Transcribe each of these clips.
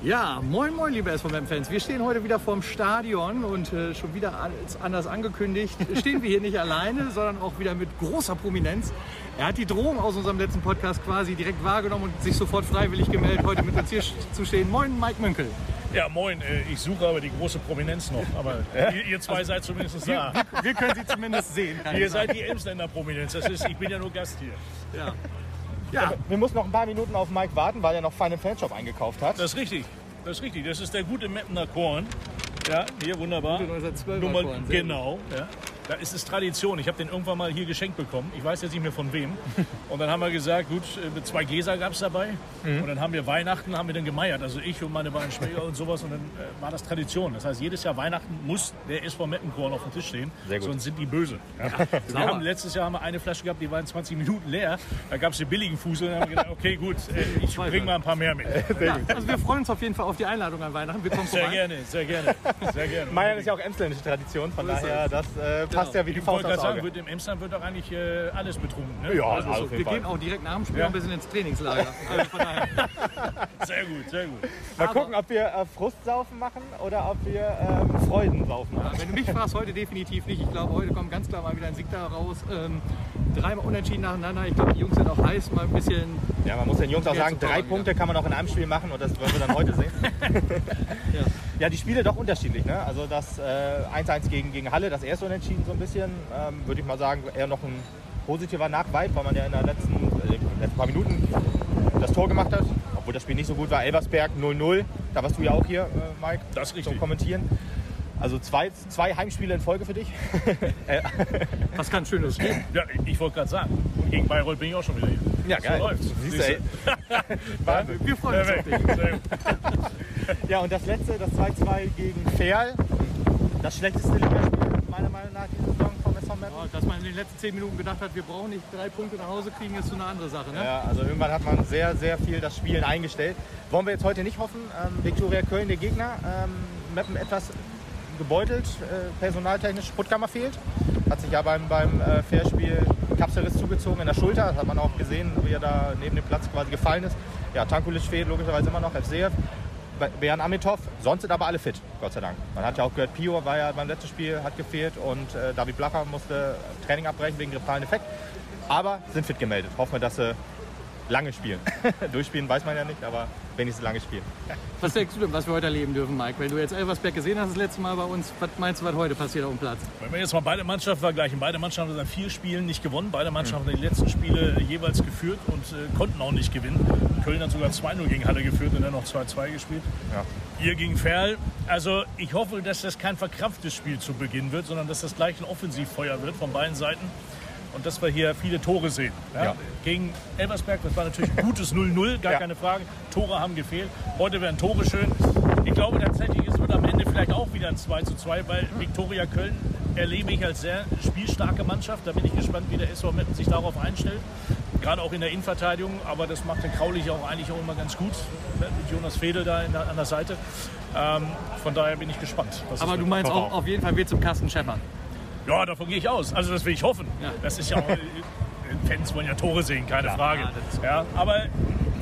Ja, moin moin liebe SVM-Fans. Wir stehen heute wieder vorm Stadion und äh, schon wieder als anders angekündigt stehen wir hier nicht alleine, sondern auch wieder mit großer Prominenz. Er hat die Drohung aus unserem letzten Podcast quasi direkt wahrgenommen und sich sofort freiwillig gemeldet, heute mit uns hier zu stehen. Moin Mike Münkel. Ja, moin. Äh, ich suche aber die große Prominenz noch. Aber ihr, ihr zwei seid zumindest da. Wir, wir können sie zumindest sehen. Ihr seid die Emsländer Prominenz. Das ist, ich bin ja nur Gast hier. Ja. Ja. Wir mussten noch ein paar Minuten auf Mike warten, weil er noch Final Fanshop eingekauft hat. Das ist richtig. Das ist richtig. Das ist der gute Meppener Korn. Ja, hier wunderbar. Gute 1912er Nummer, Korn, genau. Ja. Da ist es Tradition. Ich habe den irgendwann mal hier geschenkt bekommen. Ich weiß jetzt nicht mehr von wem. Und dann haben wir gesagt, gut, äh, zwei Gläser gab es dabei. Mhm. Und dann haben wir Weihnachten, haben wir dann gemeiert. Also ich und meine beiden Schwäger und sowas. Und dann äh, war das Tradition. Das heißt, jedes Jahr Weihnachten muss der SV Meppenkorn auf dem Tisch stehen. Sehr gut. Sonst sind die böse. Ja. wir haben, letztes Jahr haben wir eine Flasche gehabt, die war in 20 Minuten leer. Da gab es die billigen Fusel. Dann haben wir gedacht, okay, gut, äh, ich bringe mal ein paar mehr mit. Ja, also wir freuen uns auf jeden Fall auf die Einladung an Weihnachten. Wir kommen Sehr vorbei. gerne, sehr gerne. Sehr gerne. Meier ist ja auch emsländische Tradition, von So daher, das äh, passt ja wie die Ich Faust aufs gerade sagen, Auge. wird im Emsland wird doch eigentlich äh, alles betrunken. Ne? Ja, also, also- wir gehen auch direkt nach dem Spiel Ja. ein bisschen ins Trainingslager. Also sehr gut, sehr gut. Mal Aber- gucken, ob wir äh, Frustsaufen machen oder ob wir ähm, Freudensaufen machen. Wenn du mich fragst, heute definitiv nicht. Ich glaube, heute kommt ganz klar mal wieder ein Sieg da raus. Ähm, dreimal unentschieden nacheinander. Ich glaube, die Jungs sind auch heiß, mal ein bisschen. Ja, man muss den Jungs auch sagen, drei Punkte kann man auch in einem Spiel machen und das werden wir dann heute sehen. Ja. Ja, die Spiele doch unterschiedlich. Ne? Also das äh, 1-1 gegen, gegen Halle, das erste Unentschieden so ein bisschen, ähm, würde ich mal sagen, eher noch ein positiver Nachweib, weil man ja in den letzten, äh, in den letzten paar Minuten das Tor gemacht hat. Obwohl das Spiel nicht so gut war. Elversberg 0-0, da warst du ja auch hier, äh, Mike, Das richtig. zum Kommentieren. Also zwei, zwei Heimspiele in Folge für dich. Was kann Schönes geben? Ja, ich wollte gerade sagen, gegen Bayreuth bin ich auch schon wieder hier. Ja, geil. So läuft's. Siehst du, ey. Wahnsinn. Wir freuen uns auf dich. Ja, und das letzte, das 2-2 gegen Ferl. Das schlechteste Ligaspiel meiner Meinung nach diese Saison vom SV Meppen. Ja, Dass man in den letzten zehn Minuten gedacht hat, wir brauchen nicht drei Punkte nach Hause kriegen, ist so eine andere Sache. Ne? Ja, also irgendwann hat man sehr, sehr viel das Spielen eingestellt. Wollen wir jetzt heute nicht hoffen. Ähm, Viktoria Köln, der Gegner, ähm, Meppen etwas gebeutelt, äh, personaltechnisch. Puttkammer fehlt. Hat sich ja beim, beim äh, Fairspiel Kapselriss zugezogen in der Schulter. Das hat man auch gesehen, wie er da neben dem Platz quasi gefallen ist. Ja, Tankulic fehlt logischerweise immer noch, FCF. Bären Amitov, sonst sind aber alle fit, Gott sei Dank. Man hat ja auch gehört, Pio war ja beim letzten Spiel, hat gefehlt und äh, David Blacher musste Training abbrechen wegen grippalen Effekt. Aber sind fit gemeldet. Hoffen wir, dass sie lange spielen. Durchspielen weiß man ja nicht, aber wenigstens lange spielen. Was denkst du denn, was wir heute erleben dürfen, Mike? Wenn du jetzt Elversberg gesehen hast das letzte Mal bei uns, was meinst du, was heute passiert auf dem Platz? Wenn wir jetzt mal beide Mannschaften vergleichen, beide Mannschaften haben in vier Spielen nicht gewonnen. Beide Mannschaften haben die letzten Spiele jeweils geführt und äh, konnten auch nicht gewinnen. Köln hat sogar 2-0 gegen Halle geführt und dann noch 2-2 gespielt. Ja. Ihr gegen Ferl. Also ich hoffe, dass das kein verkrampftes Spiel zu Beginn wird, sondern dass das gleich ein Offensivfeuer wird von beiden Seiten. Und dass wir hier viele Tore sehen. Ja? Ja. Gegen Elversberg, das war natürlich ein gutes 0-0, gar Ja. keine Frage. Tore haben gefehlt. Heute wären Tore schön. Ich glaube tatsächlich, es wird am Ende vielleicht auch wieder ein 2 2, weil Viktoria Köln erlebe ich als sehr spielstarke Mannschaft. Da bin ich gespannt, wie der SV Meppen sich darauf einstellt. Gerade auch in der Innenverteidigung, aber das macht den Kraulich auch eigentlich auch immer ganz gut. Mit Jonas Fedel da der, an der Seite. Ähm, von daher bin ich gespannt. was Aber du meinst auch. auf jeden Fall wird zum Kasten scheppern. Ja, davon gehe ich aus. Also das will ich hoffen. Ja. Das ist ja auch, Fans wollen ja Tore sehen, keine Frage. Ja, das ist- Ja, aber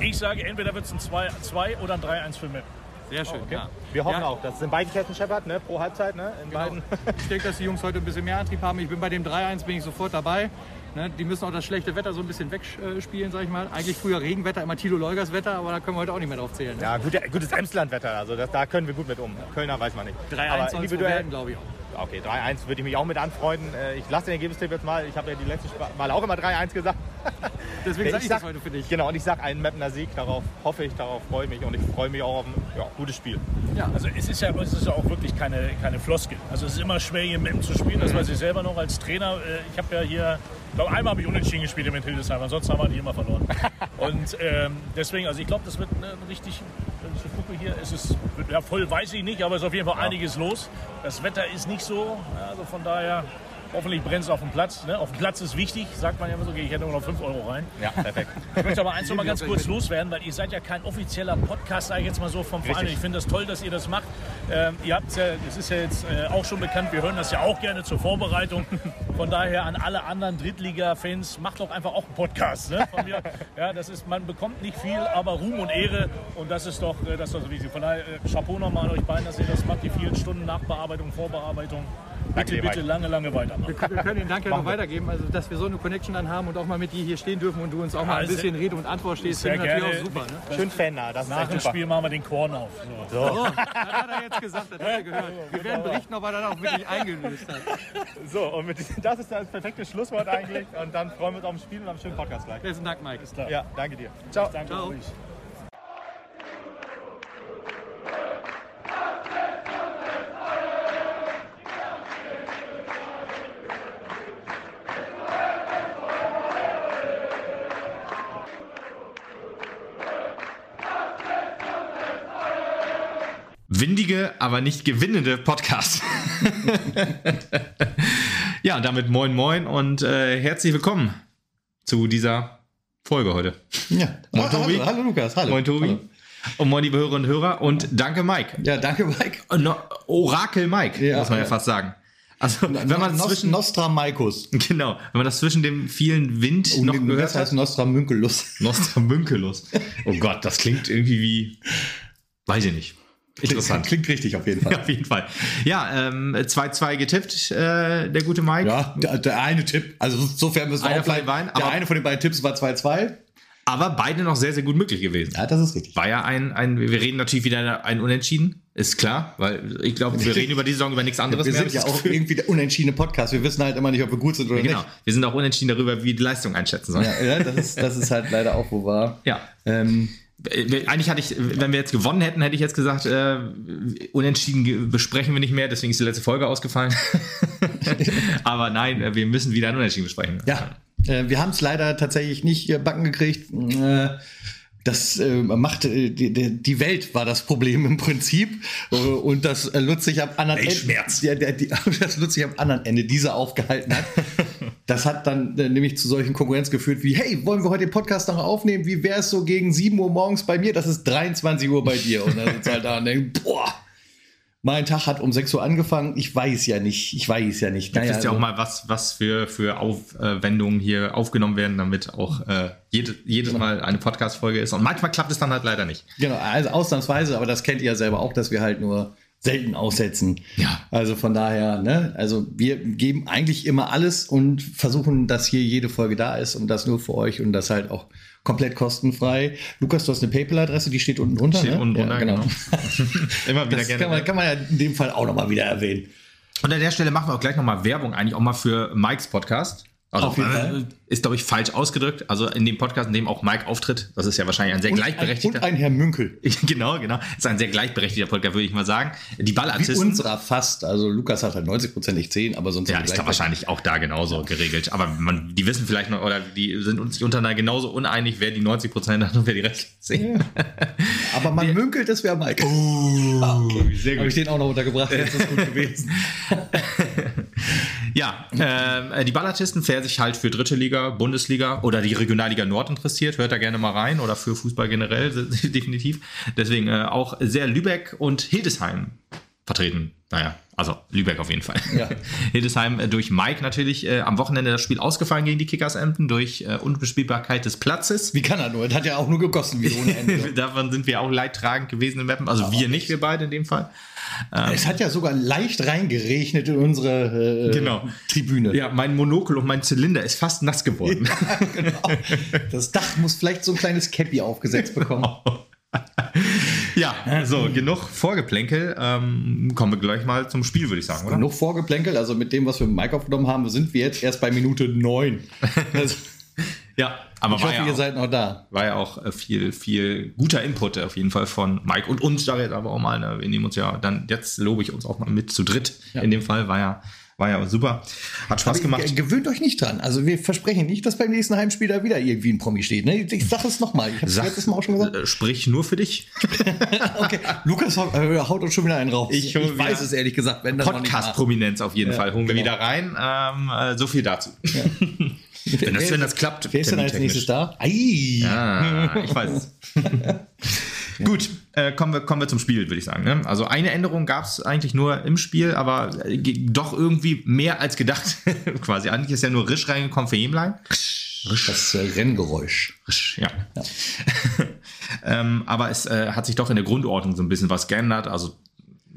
ich sage, entweder wird es ein 2 oder ein 3-1 für Meppen. Sehr schön, ja. Wir hoffen Ja, auch, dass es in beiden Ketten scheppert, ne? pro Halbzeit. Ne? In Genau. beiden. Ich denke, dass die Jungs heute ein bisschen mehr Antrieb haben. Ich bin bei dem 3-1 bin ich sofort dabei. Ne, die müssen auch das schlechte Wetter so ein bisschen wegspielen, sag ich mal. Eigentlich früher Regenwetter, immer Tilo Leugers Wetter, aber da können wir heute auch nicht mehr drauf zählen. Ne? Ja, gut, gutes Emslandwetter, also das, da können wir gut mit um. Kölner weiß man nicht. 3-1 Aber soll es wohl individuell, glaube ich auch. Okay, 3-1 würde ich mich auch mit anfreunden. Äh, Ich lasse den Ergebnistipp jetzt mal. Ich habe ja die letzten Mal auch immer 3-1 gesagt. Deswegen sage ich sag- das heute für dich. Genau, und ich sage einen Mapner Sieg. Darauf hoffe ich, darauf freue ich mich und ich freue mich auch auf ein ja, gutes Spiel. Ja. Also es ist ja, es ist ja auch wirklich keine, keine Floskel. Also es ist immer schwer, hier ihm zu spielen. Das weiß ich selber noch als Trainer. Äh, Ich habe ja hier, glaube einmal habe ich unentschieden gespielt mit Hildesheim, ansonsten haben wir die immer verloren. Und ähm, deswegen, also ich glaube, das wird eine richtig, wenn ich so gucke hier, ist es, ja voll weiß ich nicht, aber es ist auf jeden Fall einiges los. Das Wetter ist nicht so, ja, also von daher Hoffentlich brennt es auf dem Platz. Ne? Auf dem Platz ist wichtig, sagt man ja immer so, gehe ich hätte nur noch 5 Euro rein. Ja, perfekt. Ich möchte aber eins noch mal ganz kurz loswerden, weil ihr seid ja kein offizieller Podcast, sage ich jetzt mal so, vom Verein. Ich finde das toll, dass ihr das macht. Ähm, ihr habt ja, es ist ja jetzt äh, auch schon bekannt, wir hören das ja auch gerne zur Vorbereitung. Von daher an alle anderen Drittliga-Fans, macht doch einfach auch einen Podcast. Ne? Von mir. Ja, das ist, man bekommt nicht viel, aber Ruhm und Ehre und das ist doch, äh, das ist doch so wichtig. Von daher äh, Chapeau nochmal an euch beiden, dass ihr das macht, die vielen Stunden Nachbearbeitung, Vorbearbeitung. Bitte, bitte lange, lange weitermachen. Wir können, wir können den Dank ja noch weitergeben, also dass wir so eine Connection dann haben und auch mal mit dir hier stehen dürfen und du uns auch mal ein Ja, sehr- bisschen Rede und Antwort stehst, sehr finde ich natürlich gerne. auch super. Ne? Schön fannah, das ist Nach dem super. Spiel machen wir den Korn auf. So. Oh, das hat er jetzt gesagt, das hat er gehört. Wir werden berichten, ob er dann auch wirklich eingelöst hat. So, und mit, das ist das perfekte Schlusswort eigentlich. Und dann freuen wir uns auf ein Spiel und auf einen schönen Podcast gleich. Besten Dank, Mike. Ja, danke dir. Ciao. Danke Ciao. euch. Windige, aber nicht gewinnende Podcast. ja, damit moin moin und äh, herzlich willkommen zu dieser Folge heute. Ja. Moin, Ah, Tobi. Hallo, hallo Lukas, hallo. Moin Tobi. Hallo. Und moin liebe Hörerinnen und Hörer und danke Mike. Ja, danke Mike. Und no, Orakel Mike, Ja, muss man ja, ja. fast sagen. Also wenn man Nos zwischen Nostramaikus. genau, wenn man das zwischen dem vielen Wind Und noch das gehört heißt hat. Nostramünkelus. Nostramünkelus. Oh Gott, das klingt irgendwie wie weiß ich nicht. Interessant. Klingt richtig auf jeden Fall. Auf jeden Fall. Ja, ähm, 2-2 getippt, äh, der gute Mike. Ja, der, der eine Tipp, also sofern müssen wir Einer auch bleiben. den beiden, Der aber- eine von den beiden Tipps war 2-2. Aber beide noch sehr, sehr gut möglich gewesen. Ja, das ist richtig. War ja ein, ein, wir reden natürlich wieder ein Unentschieden, ist klar, weil ich glaube, wir reden über die Saison über nichts anderes Wir mehr. sind ja auch irgendwie der unentschiedene Podcast. Wir wissen halt immer nicht, ob wir gut sind oder Genau. Wir sind auch unentschieden darüber, wie wir die Leistung einschätzen sollen. nicht. Ja, ja das, ist, das ist halt leider auch wo wahr. Ja. Ähm, Äh, Eigentlich hatte ich, wenn wir jetzt gewonnen hätten, hätte ich jetzt gesagt, äh, unentschieden besprechen wir nicht mehr, deswegen ist die letzte Folge ausgefallen. Aber nein, äh, wir müssen wieder ein Unentschieden besprechen. Ja, äh, wir haben es leider tatsächlich nicht äh, backen gekriegt. Äh, das äh, macht äh, die, die Welt war das Problem im Prinzip äh, und das äh, Lutzig am anderen Weltschmerz. Ende, der, der, die, das Lutzig am anderen Ende diese aufgehalten hat. das hat dann äh, nämlich zu solchen Konkurrenz geführt wie hey wollen wir heute den Podcast noch aufnehmen? Wie wäre es so gegen 7 Uhr morgens bei mir? Das ist 23 Uhr bei dir und dann sitzt halt da und denkt boah. Mein Tag hat um 6 Uhr angefangen. Ich weiß ja nicht. Ich weiß ja nicht. Du wisst ja also- auch mal, was, was für, für Aufwendungen hier aufgenommen werden, damit auch äh, jede, jedes Mal eine Podcast-Folge ist. Und manchmal klappt es dann halt leider nicht. Genau, also ausnahmsweise, aber das kennt ihr ja selber auch, dass wir halt nur selten aussetzen. Ja. Also von daher, ne, also wir geben eigentlich immer alles und versuchen, dass hier jede Folge da ist und das nur für euch und das halt auch komplett kostenfrei. Lukas, du hast eine PayPal-Adresse, die steht unten drunter. Steht ne? unten drunter, genau. Immer wieder Das gerne. kann man, kann man ja in dem Fall auch nochmal wieder erwähnen. Und an der Stelle machen wir auch gleich nochmal Werbung, eigentlich auch mal für Mikes Podcast. Also, Auf jeden Fall. Äh, Ist, glaube ich, falsch ausgedrückt. Also in dem Podcast, in dem auch Mike auftritt, das ist ja wahrscheinlich ein sehr Und gleichberechtigter. Ein, und ein Herr Münkel. genau, genau. Ist ein sehr gleichberechtigter Podcast, würde ich mal sagen. Die Wie Ballartisten. unserer fast. Also Lukas hat halt 90 Prozent, ich 10, aber sonst Ja, ist da wahrscheinlich auch da genauso geregelt. Aber man, die wissen vielleicht noch, oder die sind uns untereinander genauso uneinig, wer die 90 Prozent hat und wer die restlichen 10. Aber man münkelt, das wäre Mike. Oh, sehr Habe gut. ich den auch noch untergebracht, jetzt ist gut gewesen. Ja, ähm, die Ballartisten, wer sich halt für dritte Liga, Bundesliga oder die Regionalliga Nord interessiert, hört da gerne mal rein oder für Fußball generell definitiv. Deswegen äh, auch sehr Lübeck und Hildesheim vertreten. Naja, also Lübeck auf jeden Fall. Ja. Hildesheim äh, durch Mike natürlich äh, am Wochenende das Spiel ausgefallen gegen die Kickers Emden durch äh, Unbespielbarkeit des Platzes. Wie kann er nur? Das hat ja auch nur gekostet, wie ohne Ende. Davon sind wir auch leidtragend gewesen in Meppen. Also wir nicht, wir beide in dem Fall. Es hat ja sogar leicht reingeregnet in unsere äh, Genau. Tribüne. Ja, mein Monokel und mein Zylinder ist fast nass geworden. genau. Das Dach muss vielleicht so ein kleines Cappy aufgesetzt bekommen. Ja, so, genug Vorgeplänkel. Ähm, kommen wir gleich mal zum Spiel, würde ich sagen, oder? Genug vorgeplänkelt, also mit dem, was wir mit Mike aufgenommen haben, sind wir jetzt erst bei Minute 9. Also, Ja, aber ich war hoffe, ja, ihr auch, seid noch da. war ja auch äh, viel, viel guter Input auf jeden Fall von Mike und uns da jetzt aber auch mal. Ne? Wir nehmen uns ja dann, jetzt lobe ich uns auch mal mit zu dritt. Ja. In dem Fall war ja war ja super. Hat Spaß gemacht. Ge- Gewöhnt euch nicht dran. Also wir versprechen nicht, dass beim nächsten Heimspiel da wieder irgendwie ein Promi steht. Ne? Ich sage es nochmal. Ich habe es Sag- letztes Mal auch schon gesagt. Äh, Sprich nur für dich. Okay, Lukas haut, äh, haut uns schon wieder einen raus. Ich wieder- weiß es ehrlich gesagt. Podcast-Prominenz auf jeden Fall. Holen wir genau. wieder rein. Ähm, äh, so viel dazu. wenn, das, wenn das klappt. Wer ist denn als nächstes da? Ei. Ah, ich weiß es. Gut, äh, kommen, wir, kommen wir zum Spiel, würde ich sagen. Ne? Also eine Änderung gab es eigentlich nur im Spiel, aber äh, doch irgendwie mehr als gedacht. Quasi. Eigentlich ist ja nur Risch reingekommen für Hemlein. Das äh, Renngeräusch. Risch, ja. ähm, aber es äh, hat sich doch in der Grundordnung so ein bisschen was geändert. Also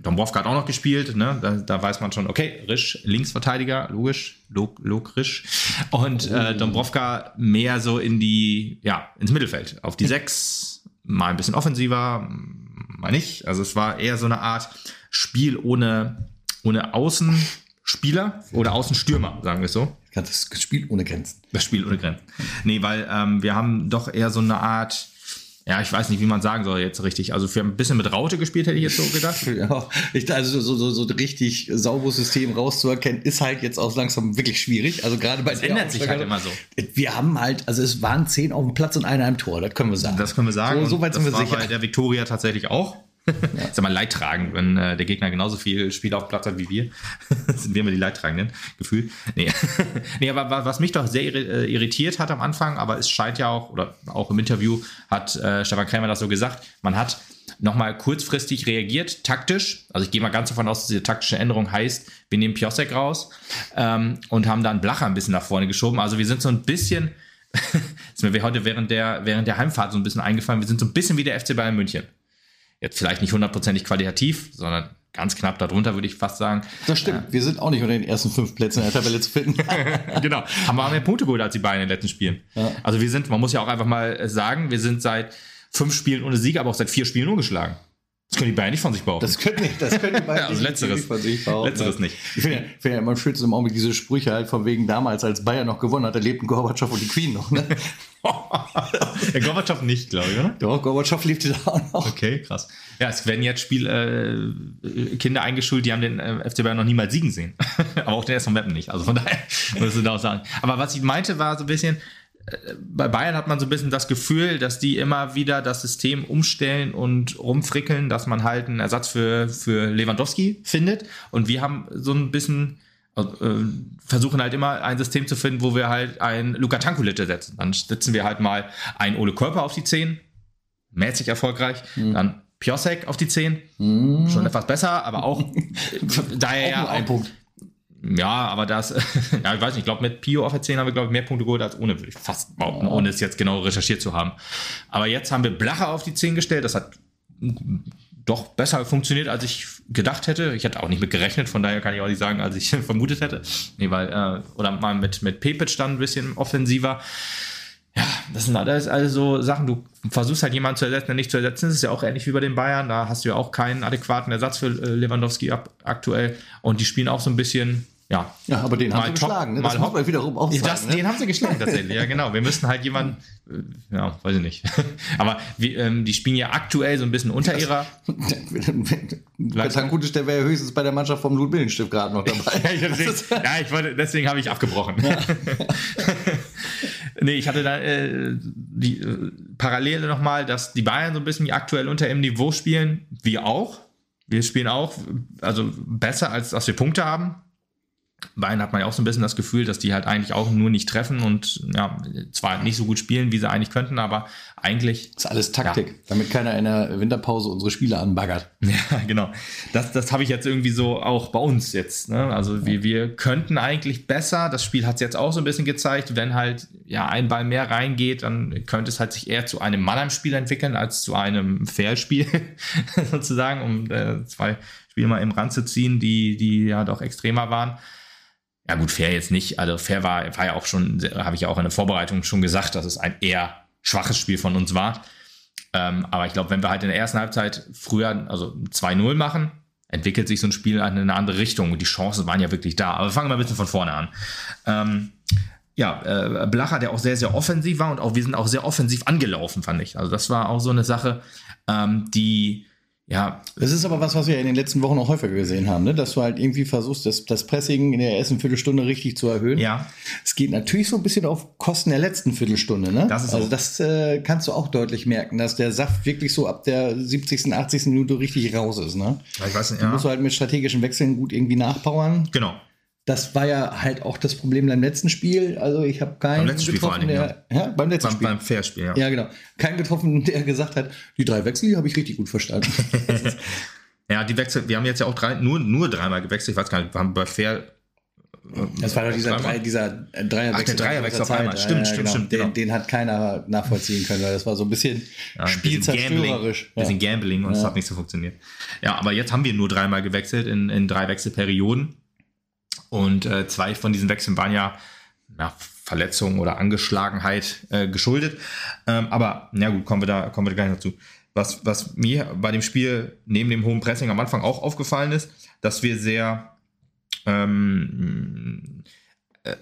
Dombrovka hat auch noch gespielt, ne? da, da weiß man schon, okay, Risch, Linksverteidiger, logisch, Log, Log Risch. Und äh, Dombrovka mehr so in die, ja, ins Mittelfeld, auf die Sechs, mal ein bisschen offensiver, mal nicht. Also es war eher so eine Art Spiel ohne, ohne Außenspieler oder Außenstürmer, sagen wir es so. Das Spiel ohne Grenzen. Das Spiel ohne Grenzen. Nee, weil ähm, wir haben doch eher so eine Art, ja, ich weiß nicht, wie man sagen soll jetzt richtig. Also für ein bisschen mit Raute gespielt, hätte ich jetzt so gedacht. Ja, ich, also so, so, so ein richtig sauberes System rauszuerkennen, ist halt jetzt auch langsam wirklich schwierig. Also gerade bei Das der ändert sich halt immer so. Wir haben halt, also es waren zehn auf dem Platz und einer im Tor, das können wir sagen. Das können wir sagen. So, so weit sind wir sicher. bei der Viktoria tatsächlich auch. Ist ja mal leidtragend, wenn äh, der Gegner genauso viel Spieler auf Platz hat wie wir. sind wir immer die Leidtragenden, gefühlt. Nee. nee, aber wa- was mich doch sehr äh, irritiert hat am Anfang, aber es scheint ja auch, oder auch im Interview hat äh, Stefan Krämer das so gesagt, man hat nochmal kurzfristig reagiert, taktisch. Also ich gehe mal ganz davon aus, dass diese taktische Änderung heißt, wir nehmen Piosek raus ähm, und haben dann Blacher ein bisschen nach vorne geschoben. Also wir sind so ein bisschen, ist mir heute während der, während der Heimfahrt so ein bisschen eingefallen, wir sind so ein bisschen wie der FC Bayern München. Jetzt vielleicht nicht hundertprozentig qualitativ, sondern ganz knapp darunter, würde ich fast sagen. Das stimmt. Wir sind auch nicht unter den ersten fünf Plätzen in der Tabelle zu finden. genau. Haben wir mehr Punkte geholt als die Bayern in den letzten Spielen. Also wir sind, man muss ja auch einfach mal sagen, wir sind seit fünf Spielen ohne Sieg, aber auch seit vier Spielen ungeschlagen. Das können die Bayern nicht von sich behaupten. Das können nicht, das können die beiden Also letzteres. nicht von sich behaupten. Letzteres nicht. Ich finde ja, finde ja immer schön im Augenblick diese Sprüche halt von wegen damals, als Bayern noch gewonnen hat, da lebten Gorbatschow und die Queen noch. Ne? Der Gorbatschow nicht, glaube ich, oder? Doch, Gorbatschow lebte da auch noch. Okay, krass. Ja, es werden jetzt Spiel, äh, Kinder eingeschult, die haben den äh, FC Bayern noch niemals siegen sehen. Aber auch den ersten Mappen nicht. Also von daher muss ich da auch sagen. Aber was ich meinte, war so ein bisschen, bei Bayern hat man so ein bisschen das Gefühl, dass die immer wieder das System umstellen und rumfrickeln, dass man halt einen Ersatz für, für Lewandowski findet. Und wir haben so ein bisschen äh, versuchen halt immer ein System zu finden, wo wir halt einen Luka Tankulitte setzen. Dann setzen wir halt mal einen Ole Körper auf die 10, mäßig erfolgreich. Mhm. Dann Piosek auf die 10, schon etwas besser, aber auch daher Auch ja ein Punkt. Ja, aber das, ja, ich weiß nicht, ich glaube, mit Pio auf der 10 haben wir, glaube ich, mehr Punkte geholt als ohne, würde ich fast behaupten, ohne es jetzt genau recherchiert zu haben. Aber jetzt haben wir Blacher auf die 10 gestellt, das hat doch besser funktioniert, als ich gedacht hätte. Ich hätte auch nicht mit gerechnet, von daher kann ich auch nicht sagen, als ich vermutet hätte. Nee, weil, äh, oder mal mit, mit Pepic dann ein bisschen offensiver. Ja, das sind alles also Sachen, du versuchst halt jemanden zu ersetzen, der nicht zu ersetzen ist. Das ist ja auch ähnlich wie bei den Bayern. Da hast du ja auch keinen adäquaten Ersatz für äh, Lewandowski ab, aktuell. Und die spielen auch so ein bisschen, ja. Ja, aber den haben mal sie top, geschlagen. Ne? mal Das muss hopp. man wiederum auch Ja, sagen. das, ne? Den haben sie geschlagen tatsächlich, ja genau. Wir müssen halt jemanden, äh, ja, weiß ich nicht. Aber wie, ähm, die spielen ja aktuell so ein bisschen unter ihrer. Tankulic, der wäre ja höchstens bei der Mannschaft vom Ludwillenstift gerade noch dabei. ja, deswegen, ja, ich wollte, deswegen habe ich abgebrochen. Nee, ich hatte da äh, die äh, Parallele nochmal, dass die Bayern so ein bisschen aktuell unter ihrem Niveau spielen. Wir auch. Wir spielen auch, also besser, als dass wir Punkte haben. Bayern hat man ja auch so ein bisschen das Gefühl, dass die halt eigentlich auch nur nicht treffen und ja, zwar nicht so gut spielen, wie sie eigentlich könnten, aber eigentlich Das ist alles Taktik, damit keiner in der Winterpause unsere Spiele anbaggert. Ja, genau. Das, das habe ich jetzt irgendwie so auch bei uns jetzt. Ne? Also wir, wir könnten eigentlich besser, das Spiel hat es jetzt auch so ein bisschen gezeigt, wenn halt ja ein Ball mehr reingeht, dann könnte es halt sich eher zu einem Mannheim-Spiel entwickeln, als zu einem Fair-Spiel, sozusagen, um äh, zwei Spiele mal im Rand zu ziehen, die, die ja doch extremer waren. Ja gut, fair jetzt nicht. Also fair war, war ja auch schon, habe ich ja auch in der Vorbereitung schon gesagt, dass es ein eher schwaches Spiel von uns war. Ähm, aber ich glaube, wenn wir halt in der ersten Halbzeit früher, also 2-0 machen, entwickelt sich so ein Spiel in eine andere Richtung und die Chancen waren ja wirklich da. Aber wir fangen mal ein bisschen von vorne an. Ähm, ja, äh, Blacher, der auch sehr, sehr offensiv war und auch wir sind auch sehr offensiv angelaufen, fand ich. Also das war auch so eine Sache, ähm, die ja, Das ist aber was, was wir in den letzten Wochen auch häufiger gesehen haben, ne? dass du halt irgendwie versuchst, das, das Pressing in der ersten Viertelstunde richtig zu erhöhen. Ja. Es geht natürlich so ein bisschen auf Kosten der letzten Viertelstunde. Ne? Das ist also so. das äh, kannst du auch deutlich merken, dass der Saft wirklich so ab der 70., 80. Minute richtig raus ist. Ne? ich weiß nicht, Da ja. musst du halt mit strategischen Wechseln gut irgendwie nachpowern. Genau. Das war ja halt auch das Problem beim letzten Spiel. Also ich habe keinen Beim letzten Spiel vor getroffen, Dingen, der, ja. beim letzten Beim, Spiel. beim Fairspiel, ja. ja, genau. Keinen getroffen, der gesagt hat, die drei Wechsel, die habe ich richtig gut verstanden. Ja, die Wechsel, wir haben jetzt ja auch drei, nur, nur dreimal gewechselt. Ich weiß gar nicht, wir haben bei Fair. Das war doch dieser, drei, dieser Dreierwechsel. Ach, der Dreierwechsel auf einmal. Stimmt, stimmt, genau. stimmt, Den, genau. den hat keiner nachvollziehen können, weil das war so ein bisschen Ja, ein bisschen spielzerstörerisch. Gambling, bisschen Gambling und es hat nicht so funktioniert. Ja, aber jetzt haben wir nur dreimal gewechselt in, in drei Wechselperioden. Und äh, zwei von diesen Wechseln waren ja, ja Verletzung oder Angeschlagenheit äh, geschuldet. Ähm, aber na gut, kommen wir da kommen wir gleich noch zu. Was, was mir bei dem Spiel neben dem hohen Pressing am Anfang auch aufgefallen ist, dass wir sehr ähm, äh,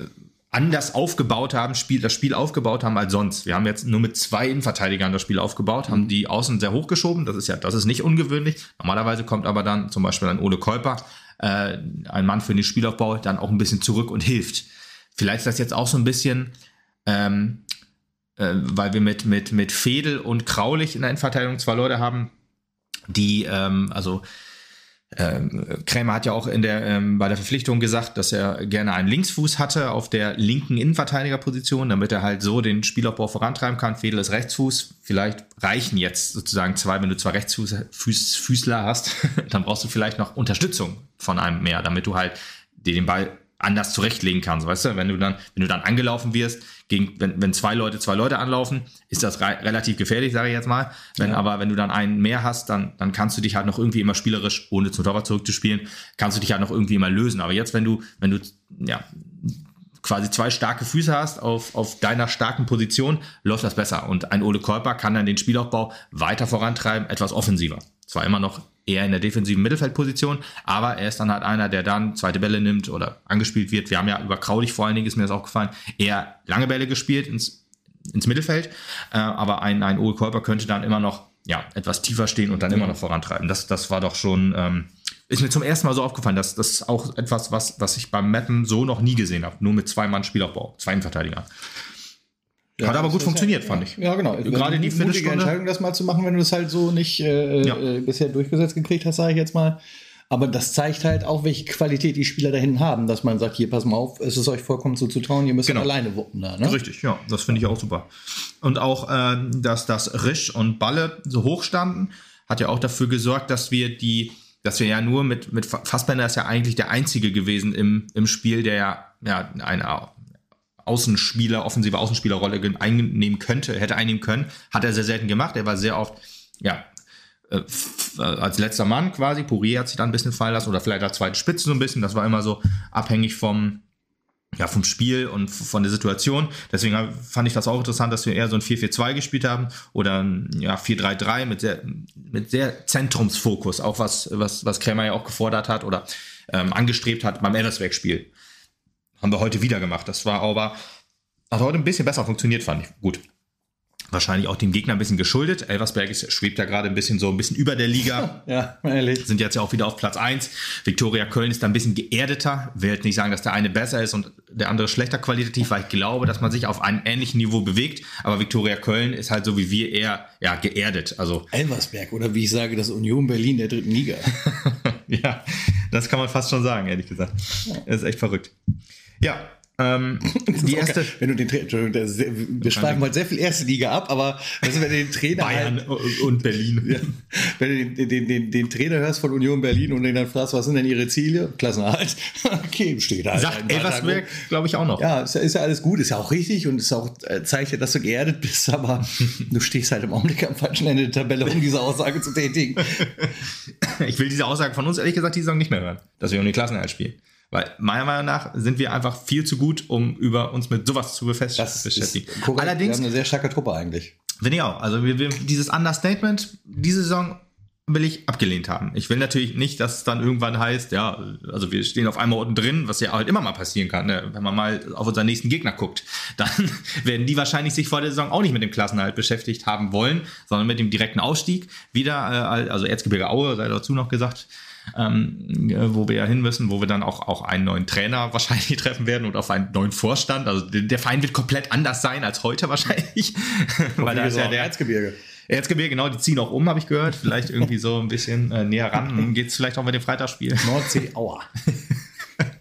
anders aufgebaut haben, Spiel, das Spiel aufgebaut haben als sonst. Wir haben jetzt nur mit zwei Innenverteidigern das Spiel aufgebaut, haben die außen sehr hochgeschoben. Das ist ja, das ist nicht ungewöhnlich. Normalerweise kommt aber dann zum Beispiel ein Ole Kolper, äh, ein Mann für den Spielaufbau, dann auch ein bisschen zurück und hilft. Vielleicht ist das jetzt auch so ein bisschen, ähm, äh, weil wir mit, mit, mit Fedel und Kraulich in der Innenverteidigung zwei Leute haben, die, ähm, also ähm, Krämer hat ja auch in der, ähm, bei der Verpflichtung gesagt, dass er gerne einen Linksfuß hatte auf der linken Innenverteidigerposition, damit er halt so den Spielaufbau vorantreiben kann. Fedel ist Rechtsfuß. Vielleicht reichen jetzt sozusagen zwei, wenn du zwei Rechtsfußler hast, dann brauchst du vielleicht noch Unterstützung von einem mehr, damit du halt den Ball anders zurechtlegen kannst, weißt du? Wenn du dann, wenn du dann angelaufen wirst, gegen, wenn, wenn zwei Leute zwei Leute anlaufen, ist das re relativ gefährlich, sage ich jetzt mal. Wenn aber, wenn du dann einen mehr hast, dann, dann kannst du dich halt noch irgendwie immer spielerisch, ohne zum Torwart zurückzuspielen, kannst du dich halt noch irgendwie immer lösen. Aber jetzt, wenn du, wenn du, ja, quasi zwei starke Füße hast auf, auf deiner starken Position, läuft das besser. Und ein Ole Kolper kann dann den Spielaufbau weiter vorantreiben, etwas offensiver. Zwar immer noch eher in der defensiven Mittelfeldposition, aber er ist dann halt einer, der dann zweite Bälle nimmt oder angespielt wird. Wir haben ja über Kraulich vor allen Dingen, ist mir das aufgefallen, eher lange Bälle gespielt ins, ins Mittelfeld, äh, aber ein, ein Ole Kolper könnte dann immer noch ja, etwas tiefer stehen und dann immer noch vorantreiben. Das, das war doch schon, ähm, ist mir zum ersten Mal so aufgefallen, dass das ist auch etwas, was, was ich beim Mappen so noch nie gesehen habe. Nur mit zwei Mann Spielaufbau, zwei Innenverteidiger. Hat aber das gut funktioniert, ja, fand ich. Ja, genau. Gerade die mutige. Entscheidung, das mal zu machen, wenn du es halt so nicht äh, Ja. äh, bisher durchgesetzt gekriegt hast, sage ich jetzt mal. Aber das zeigt halt auch, welche Qualität die Spieler da hinten haben, dass man sagt, hier, pass mal auf, es ist euch vollkommen zuzutrauen, ihr müsst Genau. alleine wuppen da. Ne? Richtig, ja, das finde ich auch super. Und auch, ähm, dass das Risch und Balle so hoch standen, hat ja auch dafür gesorgt, dass wir die, dass wir ja nur mit, mit Fassbender ist ja eigentlich der einzige gewesen im, im Spiel, der ja, ja eine Außenspieler, offensive Außenspielerrolle einnehmen könnte, hätte einnehmen können. Hat er sehr selten gemacht. Er war sehr oft, ja, äh, äh, als letzter Mann quasi. Pourier hat sich dann ein bisschen fallen lassen oder vielleicht als zweite Spitze so ein bisschen. Das war immer so abhängig vom, ja, vom Spiel und von der Situation. Deswegen fand ich das auch interessant, dass wir eher so ein 4-4-2 gespielt haben oder ein ja, 4-3-3 mit sehr, mit sehr Zentrumsfokus, auch was, was, was Krämer ja auch gefordert hat oder ähm, angestrebt hat beim Elversberg-Spiel. Haben wir heute wieder gemacht. Das war aber, hat heute ein bisschen besser funktioniert, fand ich. Gut. Wahrscheinlich auch dem Gegner ein bisschen geschuldet. Elversberg ist, schwebt ja gerade ein bisschen so ein bisschen über der Liga Ja, ehrlich. sind jetzt ja auch wieder auf Platz 1. Viktoria Köln ist da ein bisschen geerdeter. Will jetzt nicht sagen, dass der eine besser ist und der andere schlechter qualitativ, weil ich glaube, dass man sich auf einem ähnlichen Niveau bewegt. Aber Viktoria Köln ist halt so wie wir eher ja, geerdet. Also Elversberg oder wie ich sage, das Union Berlin der dritten Liga. ja, das kann man fast schon sagen, ehrlich gesagt. Das ist echt verrückt. Ja, ähm, die erste Wenn du den Trainer, wir schweifen heute sehr viel erste Liga ab, aber also, wenn du den Trainer Bayern halt, und Berlin. ja, wenn du den, den, den, den Trainer hörst von Union Berlin und den dann fragst, was sind denn ihre Ziele? Klassenerhalt. Okay, steht da. Sagt Elversberg, glaube ich, auch noch. Ja, ist ja, ist ja alles gut, ist ja auch richtig und ist auch äh, zeigt ja, dass du geerdet bist, aber du stehst halt im Augenblick am falschen Ende der Tabelle, um diese Aussage zu tätigen. Ich will diese Aussage von uns ehrlich gesagt die Saison nicht mehr hören, dass wir um den Klassenerhalt spielen. Weil meiner Meinung nach sind wir einfach viel zu gut, um über uns mit sowas zu beschäftigen. ist korrekt. Allerdings wir haben eine sehr starke Truppe eigentlich. Finde ich auch. Also wir, wir, dieses Understatement, diese Saison will ich abgelehnt haben. Ich will natürlich nicht, dass es dann irgendwann heißt, ja, also wir stehen auf einmal unten drin, was ja halt immer mal passieren kann, ne? wenn man mal auf unseren nächsten Gegner guckt, dann werden die wahrscheinlich sich vor der Saison auch nicht mit dem Klassenhalt beschäftigt haben wollen, sondern mit dem direkten Ausstieg wieder, äh, also Erzgebirge Aue, sei dazu noch gesagt, ähm, äh, wo wir ja hin müssen, wo wir dann auch, auch einen neuen Trainer wahrscheinlich treffen werden und auf einen neuen Vorstand. Also der Verein wird komplett anders sein als heute wahrscheinlich. Weil da ist ja der Erzgebirge. Erzgebirge, genau, die ziehen auch um, habe ich gehört. Vielleicht irgendwie so ein bisschen äh, näher ran. Dann geht es vielleicht auch mit dem Freitagsspiel. Nordsee, Aua.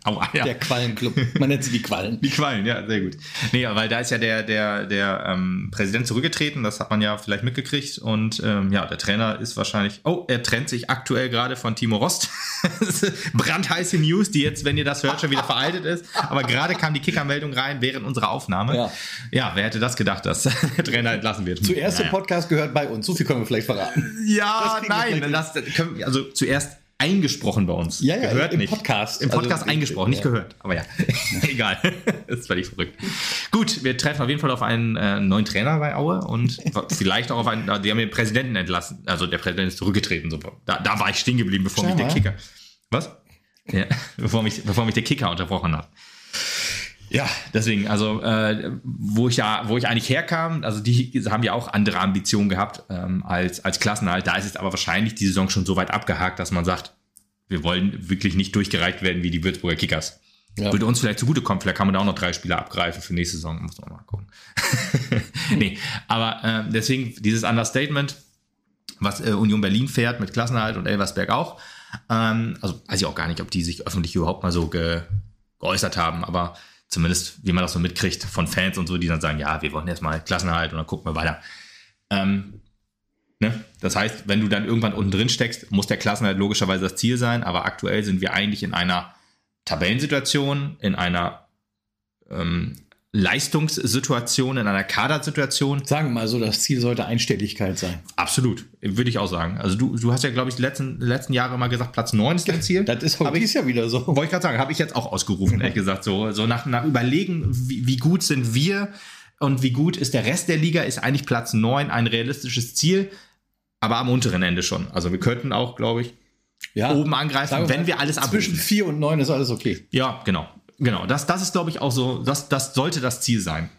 Aua, ja. Der Quallenclub. Man nennt sie die Quallen. Die Quallen, ja, sehr gut. Nee, weil da ist ja der, der, der ähm, Präsident zurückgetreten, das hat man ja vielleicht mitgekriegt. Und ähm, ja, der Trainer ist wahrscheinlich. Oh, er trennt sich aktuell gerade von Timo Rost. Brandheiße News, die jetzt, wenn ihr das hört, schon wieder veraltet ist. Aber gerade kam die Kickermeldung rein während unserer Aufnahme. Ja. ja, wer hätte das gedacht, dass der Trainer entlassen wird? Zuerst naja. der Podcast gehört bei uns. So viel können wir vielleicht verraten. Ja, nein, das, können, also zuerst eingesprochen bei uns. Ja, ja, gehört im nicht. Podcast. Im Podcast Also, eingesprochen, nicht ja. gehört. Aber ja, egal. das ist völlig verrückt. Gut, wir treffen auf jeden Fall auf einen äh, neuen Trainer bei Aue und vielleicht auch auf einen, die haben den Präsidenten entlassen. Also der Präsident ist zurückgetreten. So. Da, da war ich stehen geblieben, bevor mich der. Kicker. Was? Ja, bevor mich, bevor mich der Kicker unterbrochen hat. Ja, deswegen, also äh, wo ich ja, wo ich eigentlich herkam, also die haben ja auch andere Ambitionen gehabt ähm, als als Klassenhalt. Da ist es aber wahrscheinlich die Saison schon so weit abgehakt, dass man sagt, wir wollen wirklich nicht durchgereicht werden wie die Würzburger Kickers. Ja. Würde uns vielleicht zugutekommen, vielleicht kann man da auch noch drei Spieler abgreifen für nächste Saison, muss man mal gucken. nee, aber äh, deswegen dieses Understatement, was äh, Union Berlin fährt mit Klassenhalt und Elversberg auch. Ähm, also weiß ich auch gar nicht, ob die sich öffentlich überhaupt mal so ge geäußert haben, aber zumindest, wie man das so mitkriegt von Fans und so, die dann sagen, ja, wir wollen erstmal Klassenhalt und dann gucken wir weiter. Ähm, ne? Das heißt, wenn du dann irgendwann unten drin steckst, muss der Klassenhalt logischerweise das Ziel sein, aber aktuell sind wir eigentlich in einer Tabellensituation, in einer ähm, Leistungssituation, in einer Kadersituation, Sagen wir mal so, das Ziel sollte Einstelligkeit sein. Absolut, würde ich auch sagen. Also du, du hast ja, glaube ich, die letzten, letzten Jahre immer gesagt, Platz 9 ist dein Ziel. Das ist auch dieses Jahr wieder so. Wollte ich gerade sagen, habe ich jetzt auch ausgerufen, ehrlich gesagt. So, so nach, nach Überlegen, wie, wie gut sind wir und wie gut ist der Rest der Liga, ist eigentlich Platz 9 ein realistisches Ziel, aber am unteren Ende schon. Also wir könnten auch, glaube ich, Ja, oben angreifen, wenn mal, wir alles Zwischen abrufen. 4 und 9 ist alles okay. Ja, genau. Genau. Das, das ist, glaube ich, auch so, das, das sollte das Ziel sein.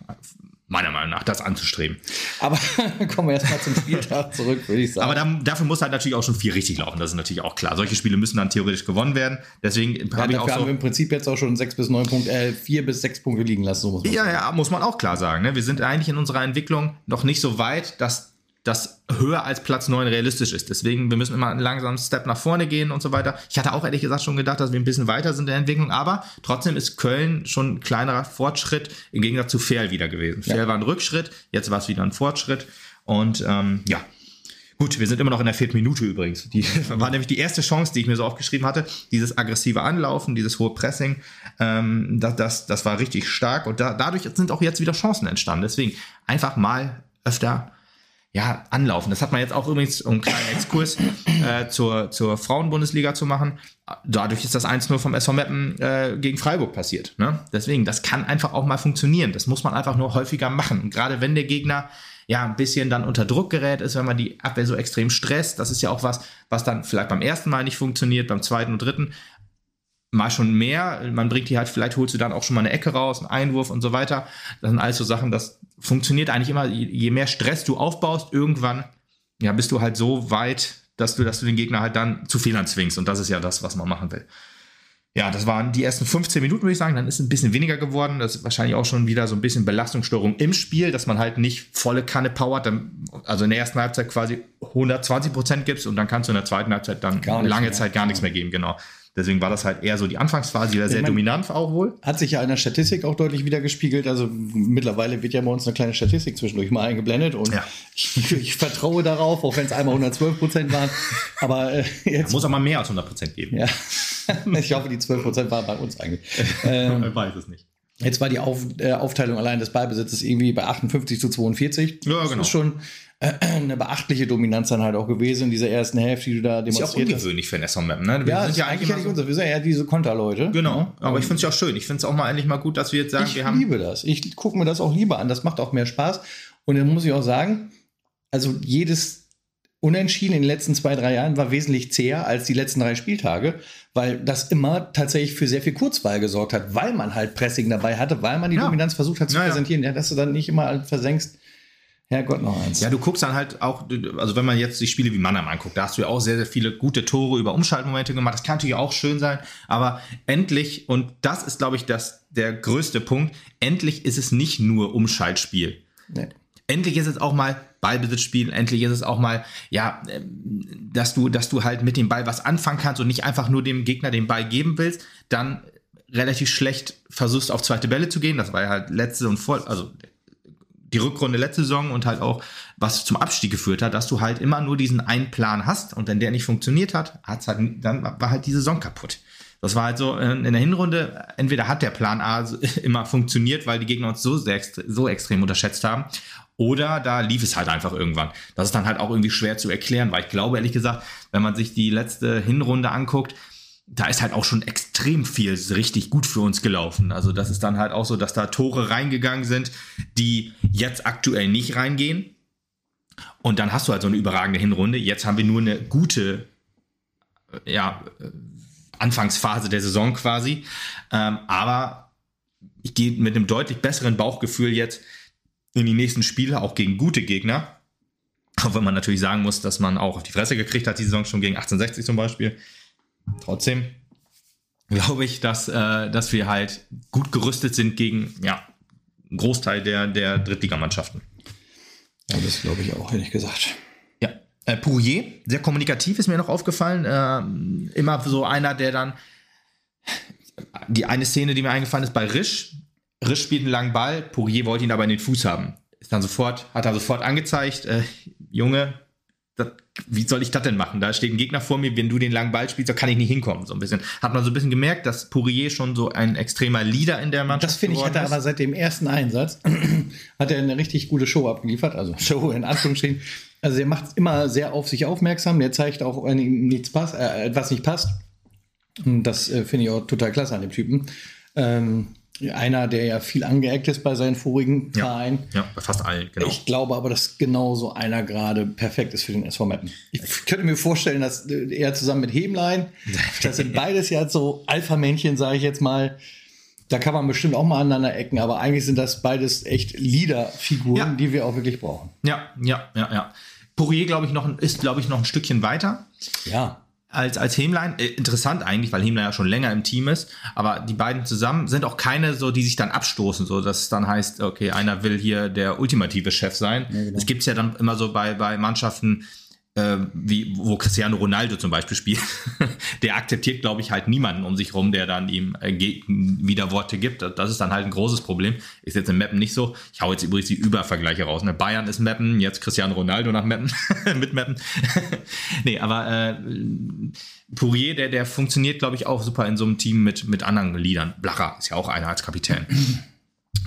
Meiner Meinung nach, das anzustreben. Aber kommen wir erstmal zum Spieltag zurück, würde ich sagen. Aber dann, dafür muss halt natürlich auch schon viel richtig laufen. Das ist natürlich auch klar. Solche Spiele müssen dann theoretisch gewonnen werden. Deswegen ja, habe ich auch haben wir so. im Prinzip jetzt auch schon 6 bis 9 Punkte, äh, 4 bis 6 Punkte liegen lassen. So muss man Ja, ja, muss man auch klar sagen. Ne? Wir sind eigentlich in unserer Entwicklung noch nicht so weit, dass das höher als Platz 9 realistisch ist. Deswegen, wir müssen immer einen langsamen Step nach vorne gehen und so weiter. Ich hatte auch ehrlich gesagt schon gedacht, dass wir ein bisschen weiter sind in der Entwicklung, aber trotzdem ist Köln schon ein kleinerer Fortschritt im Gegensatz zu Ferl wieder gewesen. Ferl war ein Rückschritt, jetzt war es wieder ein Fortschritt. Und ähm, ja, Gut, wir sind immer noch in der vierten Minute übrigens. Die war nämlich die erste Chance, die ich mir so aufgeschrieben hatte. Dieses aggressive Anlaufen, dieses hohe Pressing, ähm, das, das, das war richtig stark und da, dadurch sind auch jetzt wieder Chancen entstanden. Deswegen einfach mal öfter ja, anlaufen. Das hat man jetzt auch übrigens, um einen kleinen Exkurs äh, zur, zur Frauenbundesliga zu machen. Dadurch ist das 1-0 vom SV Meppen äh, gegen Freiburg passiert. Ne? Deswegen, das kann einfach auch mal funktionieren. Das muss man einfach nur häufiger machen. Gerade wenn der Gegner ja ein bisschen dann unter Druck gerät ist, wenn man die Abwehr so extrem stresst, das ist ja auch was, was dann vielleicht beim ersten Mal nicht funktioniert, beim zweiten und dritten mal schon mehr. Man bringt die halt, vielleicht holst du dann auch schon mal eine Ecke raus, einen Einwurf und so weiter. Das sind alles so Sachen, das funktioniert eigentlich immer. Je mehr Stress du aufbaust, irgendwann, ja, bist du halt so weit, dass du, dass du den Gegner halt dann zu Fehlern zwingst. Und das ist ja das, was man machen will. Ja, das waren die ersten 15 Minuten, würde ich sagen. Dann ist es ein bisschen weniger geworden. Das ist wahrscheinlich auch schon wieder so ein bisschen Belastungsstörung im Spiel, dass man halt nicht volle Kanne powert. Also in der ersten Halbzeit quasi 120 Prozent gibst und dann kannst du in der zweiten Halbzeit dann lange mehr. Zeit gar nichts mehr geben, genau. Deswegen war das halt eher so die Anfangsphase, die war sehr meine- dominant auch wohl. Hat sich ja in der Statistik auch deutlich wieder gespiegelt. Also mittlerweile wird ja bei uns eine kleine Statistik zwischendurch mal eingeblendet und Ja. ich, ich vertraue darauf, auch wenn es einmal 112 Prozent waren. Aber äh, jetzt, Muss auch mal mehr als 100 Prozent geben. ja, ich hoffe, die 12 Prozent waren bei uns eigentlich. Ähm, Ich weiß es nicht. Jetzt war die Auf, äh, Aufteilung allein des Ballbesitzes irgendwie bei 58 zu 42. Ja, Das genau. ist schon eine beachtliche Dominanz dann halt auch gewesen in dieser ersten Hälfte, die du da Ist ja auch demonstriert hast. ungewöhnlich für SV Mappen, ne? Wir Ja, sind ist ja eigentlich ja so- unser. Wir sind ja eher diese Konterleute. Genau, Ja. aber ich finde es ja auch schön. Ich finde es auch mal endlich mal gut, dass wir jetzt sagen, Ich wir haben. liebe das. Ich gucke mir das auch lieber an. Das macht auch mehr Spaß. Und dann muss ich auch sagen, also jedes Unentschieden in den letzten zwei, drei Jahren war wesentlich zäher als die letzten drei Spieltage, weil das immer tatsächlich für sehr viel Kurzweil gesorgt hat, weil man halt Pressing dabei hatte, weil man die Ja. Dominanz versucht hat zu ja. präsentieren, ja, dass du dann nicht immer versenkst. Herrgott, noch eins. Ja, du guckst dann halt auch, also wenn man jetzt die Spiele wie Mannheim anguckt, da hast du ja auch sehr, sehr viele gute Tore über Umschaltmomente gemacht. Das kann natürlich auch schön sein, aber endlich, und das ist, glaube ich, das, der größte Punkt, endlich ist es nicht nur Umschaltspiel. Nee. Endlich ist es auch mal Ballbesitzspiel, endlich ist es auch mal, ja, ähm, dass du, dass du halt mit dem Ball was anfangen kannst und nicht einfach nur dem Gegner den Ball geben willst, dann relativ schlecht versuchst auf zweite Bälle zu gehen. Das war ja halt letzte und vor, also die Rückrunde letzte Saison und halt auch, was zum Abstieg geführt hat, dass du halt immer nur diesen einen Plan hast und wenn der nicht funktioniert hat, hat's halt, dann war halt die Saison kaputt. Das war halt so äh, in der Hinrunde, entweder hat der Plan A immer funktioniert, weil die Gegner uns so, sehr, so extrem unterschätzt haben, oder da lief es halt einfach irgendwann. Das ist dann halt auch irgendwie schwer zu erklären, weil ich glaube, ehrlich gesagt, wenn man sich die letzte Hinrunde anguckt, da ist halt auch schon extrem viel richtig gut für uns gelaufen. Also das ist dann halt auch so, dass da Tore reingegangen sind, die jetzt aktuell nicht reingehen. Und dann hast du halt so eine überragende Hinrunde. Jetzt haben wir nur eine gute, äh, ja, äh, Anfangsphase der Saison quasi. Ähm, aber ich gehe mit einem deutlich besseren Bauchgefühl jetzt in die nächsten Spiele, auch gegen gute Gegner. Auch wenn man natürlich sagen muss, dass man auch auf die Fresse gekriegt hat, die Saison schon gegen 1860 zum Beispiel. Trotzdem glaube ich, dass, äh, dass wir halt gut gerüstet sind gegen ja, einen Großteil der, der Drittligamannschaften. Ja, das glaube ich auch, ehrlich gesagt. Ja. Äh, Pourier, sehr kommunikativ ist mir noch aufgefallen. Ähm, immer so einer, der dann. Die eine Szene, die mir eingefallen ist, bei Risch. Risch spielt einen langen Ball, Pourier wollte ihn aber in den Fuß haben. Ist dann sofort, hat er sofort angezeigt, äh, Junge, wie soll ich das denn machen? Da steht ein Gegner vor mir, wenn du den langen Ball spielst, da kann ich nicht hinkommen. So ein bisschen. Hat man so ein bisschen gemerkt, dass Pourier schon so ein extremer Leader in der Mannschaft Das finde ich, hat er ist. aber seit dem ersten Einsatz, hat er eine richtig gute Show abgeliefert. Also Show in Anführungsstrichen. Also er macht immer sehr auf sich aufmerksam. Der zeigt auch, wenn ihm nichts passt, äh, etwas nicht passt. Und das äh, finde ich auch total klasse an dem Typen. Ähm, einer, der ja viel angeeckt ist bei seinen vorigen ja, Vereinen. ja, bei fast allen, genau. Ich glaube aber, dass genau so einer gerade perfekt ist für den SV Meppen. Ich könnte mir vorstellen, dass äh, er zusammen mit Hemlein, das sind beides ja so Alpha-Männchen, sage ich jetzt mal. Da kann man bestimmt auch mal aneinander ecken, aber eigentlich sind das beides echt Leader-Figuren, Ja. die wir auch wirklich brauchen. Ja, ja, ja, ja. Pourier, glaube ich, noch, ist, glaube ich, noch ein Stückchen weiter Ja. Als, als Hemlein. Äh, interessant eigentlich, weil Hemlein ja schon länger im Team ist. Aber die beiden zusammen sind auch keine so, die sich dann abstoßen, so dass es dann heißt, okay, einer will hier der ultimative Chef sein. Das gibt's ja dann immer so bei, bei Mannschaften, äh, wie, wo Cristiano Ronaldo zum Beispiel spielt. der akzeptiert, glaube ich, halt niemanden um sich rum, der dann ihm äh, wieder Worte gibt. Das ist dann halt ein großes Problem. Ist jetzt in Meppen nicht so. Ich hau jetzt übrigens die Übervergleiche raus. Ne? Bayern ist Meppen, jetzt Cristiano Ronaldo nach Meppen, mit Meppen. nee, aber äh, Pourier, der, der funktioniert, glaube ich, auch super in so einem Team mit, mit anderen Liedern. Blacher ist ja auch einer als Kapitän.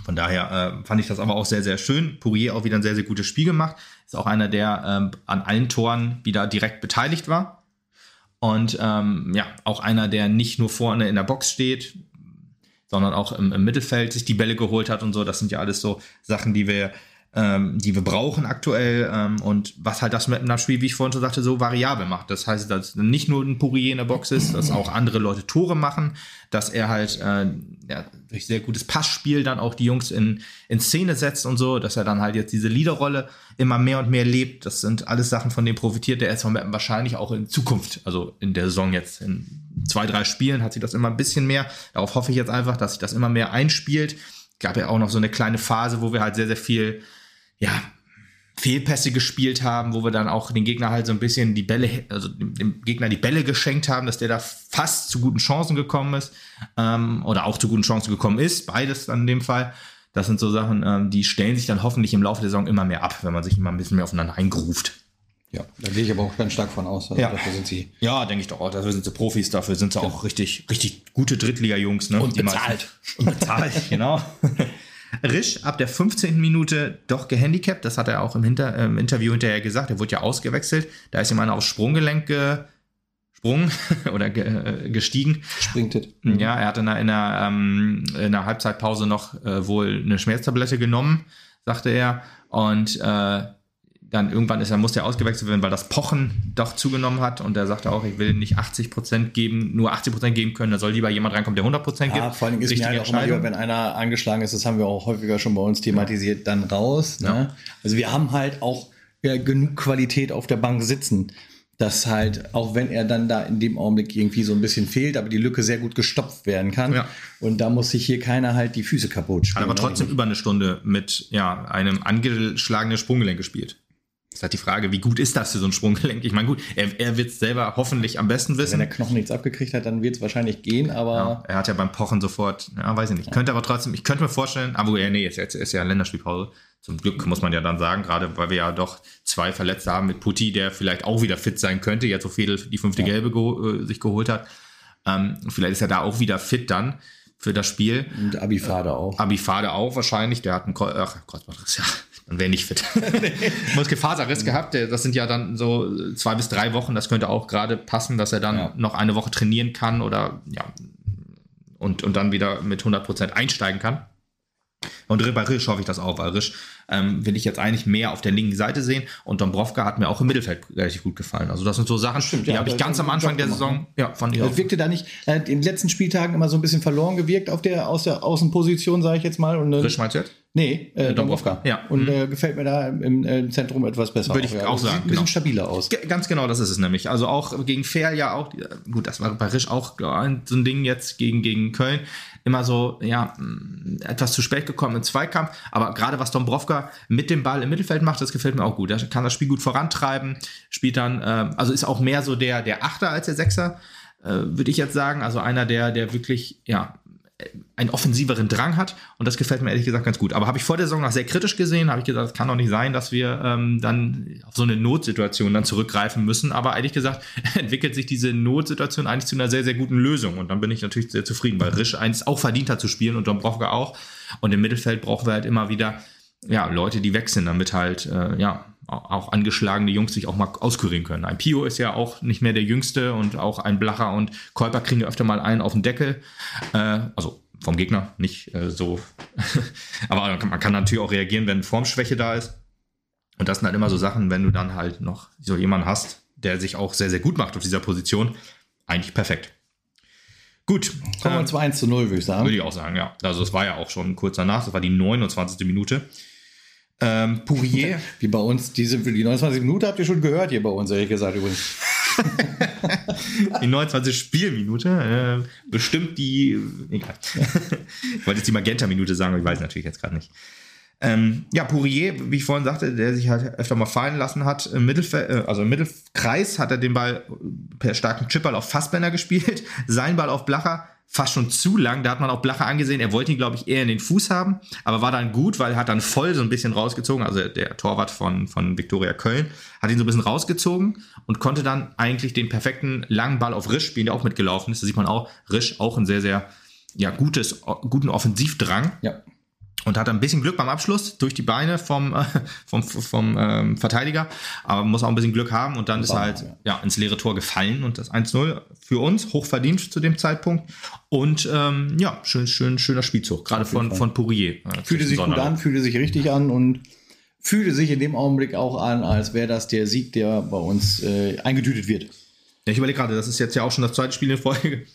Von daher äh, fand ich das aber auch sehr, sehr schön. Pourier auch wieder ein sehr, sehr gutes Spiel gemacht. Ist auch einer, der ähm, an allen Toren wieder direkt beteiligt war. Und ähm, ja, auch einer, der nicht nur vorne in der Box steht, sondern auch im, im Mittelfeld sich die Bälle geholt hat und so. Das sind ja alles so Sachen, die wir, ähm, die wir brauchen aktuell. Ähm, und was halt das mit einem Spiel, wie ich vorhin schon sagte, so variabel macht. Das heißt, dass nicht nur ein Pourier in der Box ist, dass auch andere Leute Tore machen, dass er halt äh, ja, durch sehr gutes Passspiel dann auch die Jungs in, in Szene setzt und so, dass er dann halt jetzt diese Leaderrolle immer mehr und mehr lebt. Das sind alles Sachen, von denen profitiert der SV Meppen wahrscheinlich auch in Zukunft. Also in der Saison jetzt in zwei, drei Spielen hat sich das immer ein bisschen mehr. Darauf hoffe ich jetzt einfach, dass sich das immer mehr einspielt. Gab ja auch noch so eine kleine Phase, wo wir halt sehr, sehr viel, ja, Fehlpässe gespielt haben, wo wir dann auch den Gegner halt so ein bisschen die Bälle, also dem, Gegner die Bälle geschenkt haben, dass der da fast zu guten Chancen gekommen ist ähm, oder auch zu guten Chancen gekommen ist, beides dann in dem Fall. Das sind so Sachen, ähm, die stellen sich dann hoffentlich im Laufe der Saison immer mehr ab, wenn man sich immer ein bisschen mehr aufeinander eingruft. Ja, da gehe ich aber auch ganz stark von aus. Also Ja. Dafür sind sie. Ja, denke ich doch auch. Dafür sind sie Profis, dafür sind sie auch richtig, richtig gute Drittliga-Jungs. Ne? Und bezahlt. Und bezahlt, genau. Risch ab der 15. Minute doch gehandicapt. Das hat er auch im, Hinter im Interview hinterher gesagt. Er wurde ja ausgewechselt. Da ist ihm einer aufs Sprunggelenk gesprungen oder ge äh, gestiegen. Springt it. Ja, er hat in der, in der, ähm, in der Halbzeitpause noch äh, wohl eine Schmerztablette genommen, sagte er. Und äh, dann irgendwann ist er, muss der ausgewechselt werden, weil das Pochen doch zugenommen hat und er sagte auch, ich will nicht 80 Prozent geben, nur 80 Prozent geben können, da soll lieber jemand reinkommen, der 100 Prozent gibt. Ja, vor allem ist mir halt auch immer lieber, wenn einer angeschlagen ist, das haben wir auch häufiger schon bei uns thematisiert, dann raus. Ne? Ja. Also wir haben halt auch ja, genug Qualität auf der Bank sitzen, dass halt, auch wenn er dann da in dem Augenblick irgendwie so ein bisschen fehlt, aber die Lücke sehr gut gestopft werden kann. Ja. Und da muss sich hier keiner halt die Füße kaputt Hat spielen. aber trotzdem über eine Stunde mit ja, einem angeschlagenen Sprunggelenk gespielt. Das ist halt die Frage, wie gut ist das für so ein Sprunggelenk? Ich meine, gut, er, er wird es selber hoffentlich am besten Wenn wissen. der Knochen nichts abgekriegt hat, dann wird es wahrscheinlich gehen, aber Ja, er hat ja beim Pochen sofort, ja, weiß ich nicht. Könnte aber trotzdem, ich könnte mir vorstellen, aber ja, nee, jetzt, jetzt ist ja Länderspielpause. Zum Glück muss man ja dann sagen, gerade weil wir ja doch zwei Verletzte haben mit Putti, der vielleicht auch wieder fit sein könnte, jetzt so Fedel die fünfte Gelbe geho- äh, sich geholt hat. Ähm, vielleicht ist er da auch wieder fit dann für das Spiel. und Abifade auch. Abifade auch wahrscheinlich, der hat einen Ko Ach, Kreuzbandriss, ja, dann wäre nicht fit. Muskelfaserriss gehabt, das sind ja dann so zwei bis drei Wochen, das könnte auch gerade passen, dass er dann Ja. noch eine Woche trainieren kann oder ja, und, und dann wieder mit 100% einsteigen kann. Und bei Risch hoffe ich das auch, weil Risch ähm, will ich jetzt eigentlich mehr auf der linken Seite sehen und Dombrovka hat mir auch im Mittelfeld relativ gut gefallen. Also das sind so Sachen, stimmt, die ja, habe ich ganz am Anfang der Saison, ja, fand ich auch. Wirkte da nicht, er hat in den letzten Spieltagen immer so ein bisschen verloren gewirkt auf der, aus der Außenposition, sage ich jetzt mal. Und, äh, Risch meinst du jetzt? Nee, äh, Dombrovka, Dombrovka. ja. Und Mhm. äh, gefällt mir da im, äh, Zentrum etwas besser. Würde ich ja. auch Sieht sagen, ein bisschen genau. stabiler aus. Ge- Ganz genau, das ist es nämlich. Also auch gegen Fair ja auch, gut, das war bei Risch auch so ein Ding jetzt gegen, gegen Köln. Immer so, ja, etwas zu spät gekommen im Zweikampf. Aber gerade was Dombrovka mit dem Ball im Mittelfeld macht, das gefällt mir auch gut. Er kann das Spiel gut vorantreiben, spielt dann, äh, also ist auch mehr so der, der Achter als der Sechser, äh, würde ich jetzt sagen. Also einer, der, der wirklich, ja, einen offensiveren Drang hat und das gefällt mir ehrlich gesagt ganz gut. Aber habe ich vor der Saison noch sehr kritisch gesehen, habe ich gesagt, es kann doch nicht sein, dass wir ähm, dann auf so eine Notsituation dann zurückgreifen müssen. Aber ehrlich gesagt entwickelt sich diese Notsituation eigentlich zu einer sehr, sehr guten Lösung und dann bin ich natürlich sehr zufrieden, weil Risch eins auch verdient hat zu spielen und Dombrovka auch. Und im Mittelfeld brauchen wir halt immer wieder ja, Leute, die weg sind, damit halt äh, ja auch angeschlagene Jungs sich auch mal auskurieren können. Ein Pio ist ja auch nicht mehr der Jüngste und auch ein Blacher und Kolper kriegen ja öfter mal einen auf den Deckel. Äh, also vom Gegner, nicht äh, so. Aber man kann, natürlich auch reagieren, wenn Formschwäche da ist. Und das sind halt immer so Sachen, wenn du dann halt noch so jemanden hast, der sich auch sehr, sehr gut macht auf dieser Position. Eigentlich perfekt. Gut. Kommen wir ähm, zu 1 zu 0, würde ich sagen. würde ich auch sagen, ja. Also es war ja auch schon kurz danach, das war die 29. Minute. Ähm, Pourier, Wie bei uns, diese, die 29 Minuten habt ihr schon gehört hier bei uns, ehrlich gesagt übrigens. die 29. Spielminute, äh, bestimmt die, egal. ich wollte jetzt die Magenta-Minute sagen, aber ich weiß natürlich jetzt gerade nicht. Ähm, ja, Pourier, wie ich vorhin sagte, der sich halt öfter mal fallen lassen hat, im Mittelfeld, äh, also im Mittelkreis hat er den Ball per starken Chipball auf Fassbender gespielt, sein Ball auf Blacher fast schon zu lang, da hat man auch Blacher angesehen, er wollte ihn, glaube ich, eher in den Fuß haben, aber war dann gut, weil er hat dann voll so ein bisschen rausgezogen, also der Torwart von, von Viktoria Köln hat ihn so ein bisschen rausgezogen und konnte dann eigentlich den perfekten langen Ball auf Risch spielen, der auch mitgelaufen ist, da sieht man auch, Risch auch ein sehr, sehr ja, gutes, guten Offensivdrang. Ja. Und hatte ein bisschen Glück beim Abschluss durch die Beine vom, äh, vom, vom ähm, Verteidiger, aber muss auch ein bisschen Glück haben und dann ist er halt ja. ins leere Tor gefallen und das 1-0 für uns, hochverdient zu dem Zeitpunkt und ähm, ja, schön, schön, schöner Spielzug, gerade von, Fall. von Pourier. Äh, Fühlte sich gut an, fühlte sich richtig an und fühlte sich in dem Augenblick auch an, als wäre das der Sieg, der bei uns äh, eingetütet wird. Ja, ich überlege gerade, das ist jetzt ja auch schon das zweite Spiel in Folge,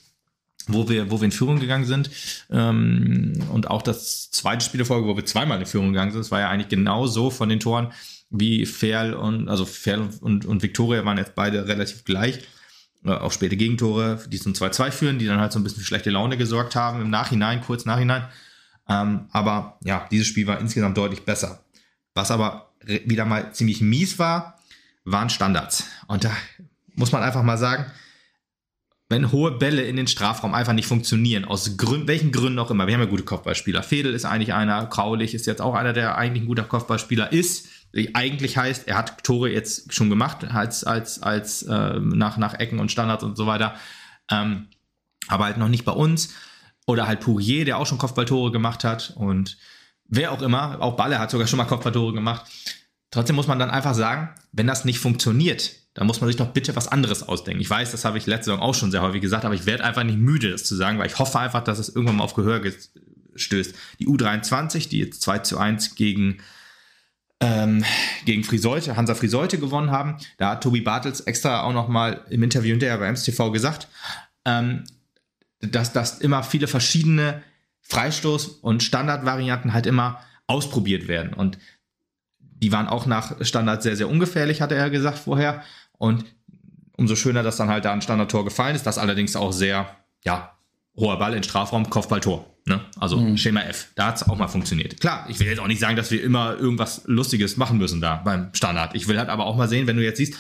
wo wir, wo wir in Führung gegangen sind. Ähm, und auch das zweite Spiel in Folge, wo wir zweimal in Führung gegangen sind. Das war ja eigentlich genau so von den Toren wie Ferl und, also Ferl und, und Viktoria waren jetzt beide relativ gleich. Äh, Auch späte Gegentore, die zum 2-2 führen, die dann halt so ein bisschen schlechte Laune gesorgt haben im Nachhinein, kurz Nachhinein. Ähm, aber ja, dieses Spiel war insgesamt deutlich besser. Was aber wieder mal ziemlich mies war, waren Standards. Und da muss man einfach mal sagen, wenn hohe Bälle in den Strafraum einfach nicht funktionieren, aus Gründen, welchen Gründen auch immer. Wir haben ja gute Kopfballspieler. Fedel ist eigentlich einer, Kraulich ist jetzt auch einer, der eigentlich ein guter Kopfballspieler ist. Eigentlich heißt, er hat Tore jetzt schon gemacht, als, als, als äh, nach, nach Ecken und Standards und so weiter. Ähm, aber halt noch nicht bei uns. Oder halt Pourier, der auch schon Kopfballtore gemacht hat. Und wer auch immer, auch Balle hat sogar schon mal Kopfballtore gemacht. Trotzdem muss man dann einfach sagen, wenn das nicht funktioniert, dann muss man sich doch bitte was anderes ausdenken. Ich weiß, das habe ich letzte Saison auch schon sehr häufig gesagt, aber ich werde einfach nicht müde, das zu sagen, weil ich hoffe einfach, dass es irgendwann mal auf Gehör ge- stößt. Die U23, die jetzt 2 zu 1 gegen ähm, gegen Friseute, Hansa Friseute gewonnen haben. Da hat Tobi Bartels extra auch nochmal im Interview hinterher bei MSTV gesagt, ähm, dass, dass immer viele verschiedene Freistoß- und Standardvarianten halt immer ausprobiert werden. Und die waren auch nach Standard sehr, sehr ungefährlich, hatte er gesagt vorher. Und umso schöner, dass dann halt da ein Standardtor gefallen ist. Das allerdings auch sehr, ja, hoher Ball in Strafraum, Kopfballtor. Ne? Also mhm. Schema F. Da hat es auch mal funktioniert. Klar, ich will jetzt auch nicht sagen, dass wir immer irgendwas Lustiges machen müssen da beim Standard. Ich will halt aber auch mal sehen, wenn du jetzt siehst,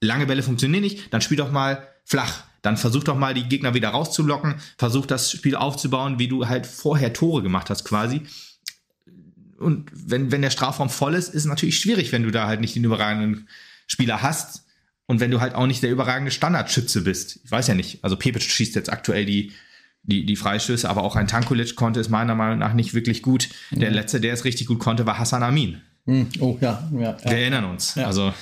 lange Bälle funktionieren nicht, dann spiel doch mal flach. Dann versuch doch mal die Gegner wieder rauszulocken, versuch das Spiel aufzubauen, wie du halt vorher Tore gemacht hast quasi. Und wenn, wenn der Strafraum voll ist, ist es natürlich schwierig, wenn du da halt nicht den überragenden Spieler hast und wenn du halt auch nicht der überragende Standardschütze bist. Ich weiß ja nicht. Also Pepic schießt jetzt aktuell die, die, die Freistöße, aber auch ein Tankulic konnte es meiner Meinung nach nicht wirklich gut. Der mhm. letzte, der es richtig gut konnte, war Hassan Amin. Mhm. Oh ja, ja, ja. Wir erinnern uns. Ja. Also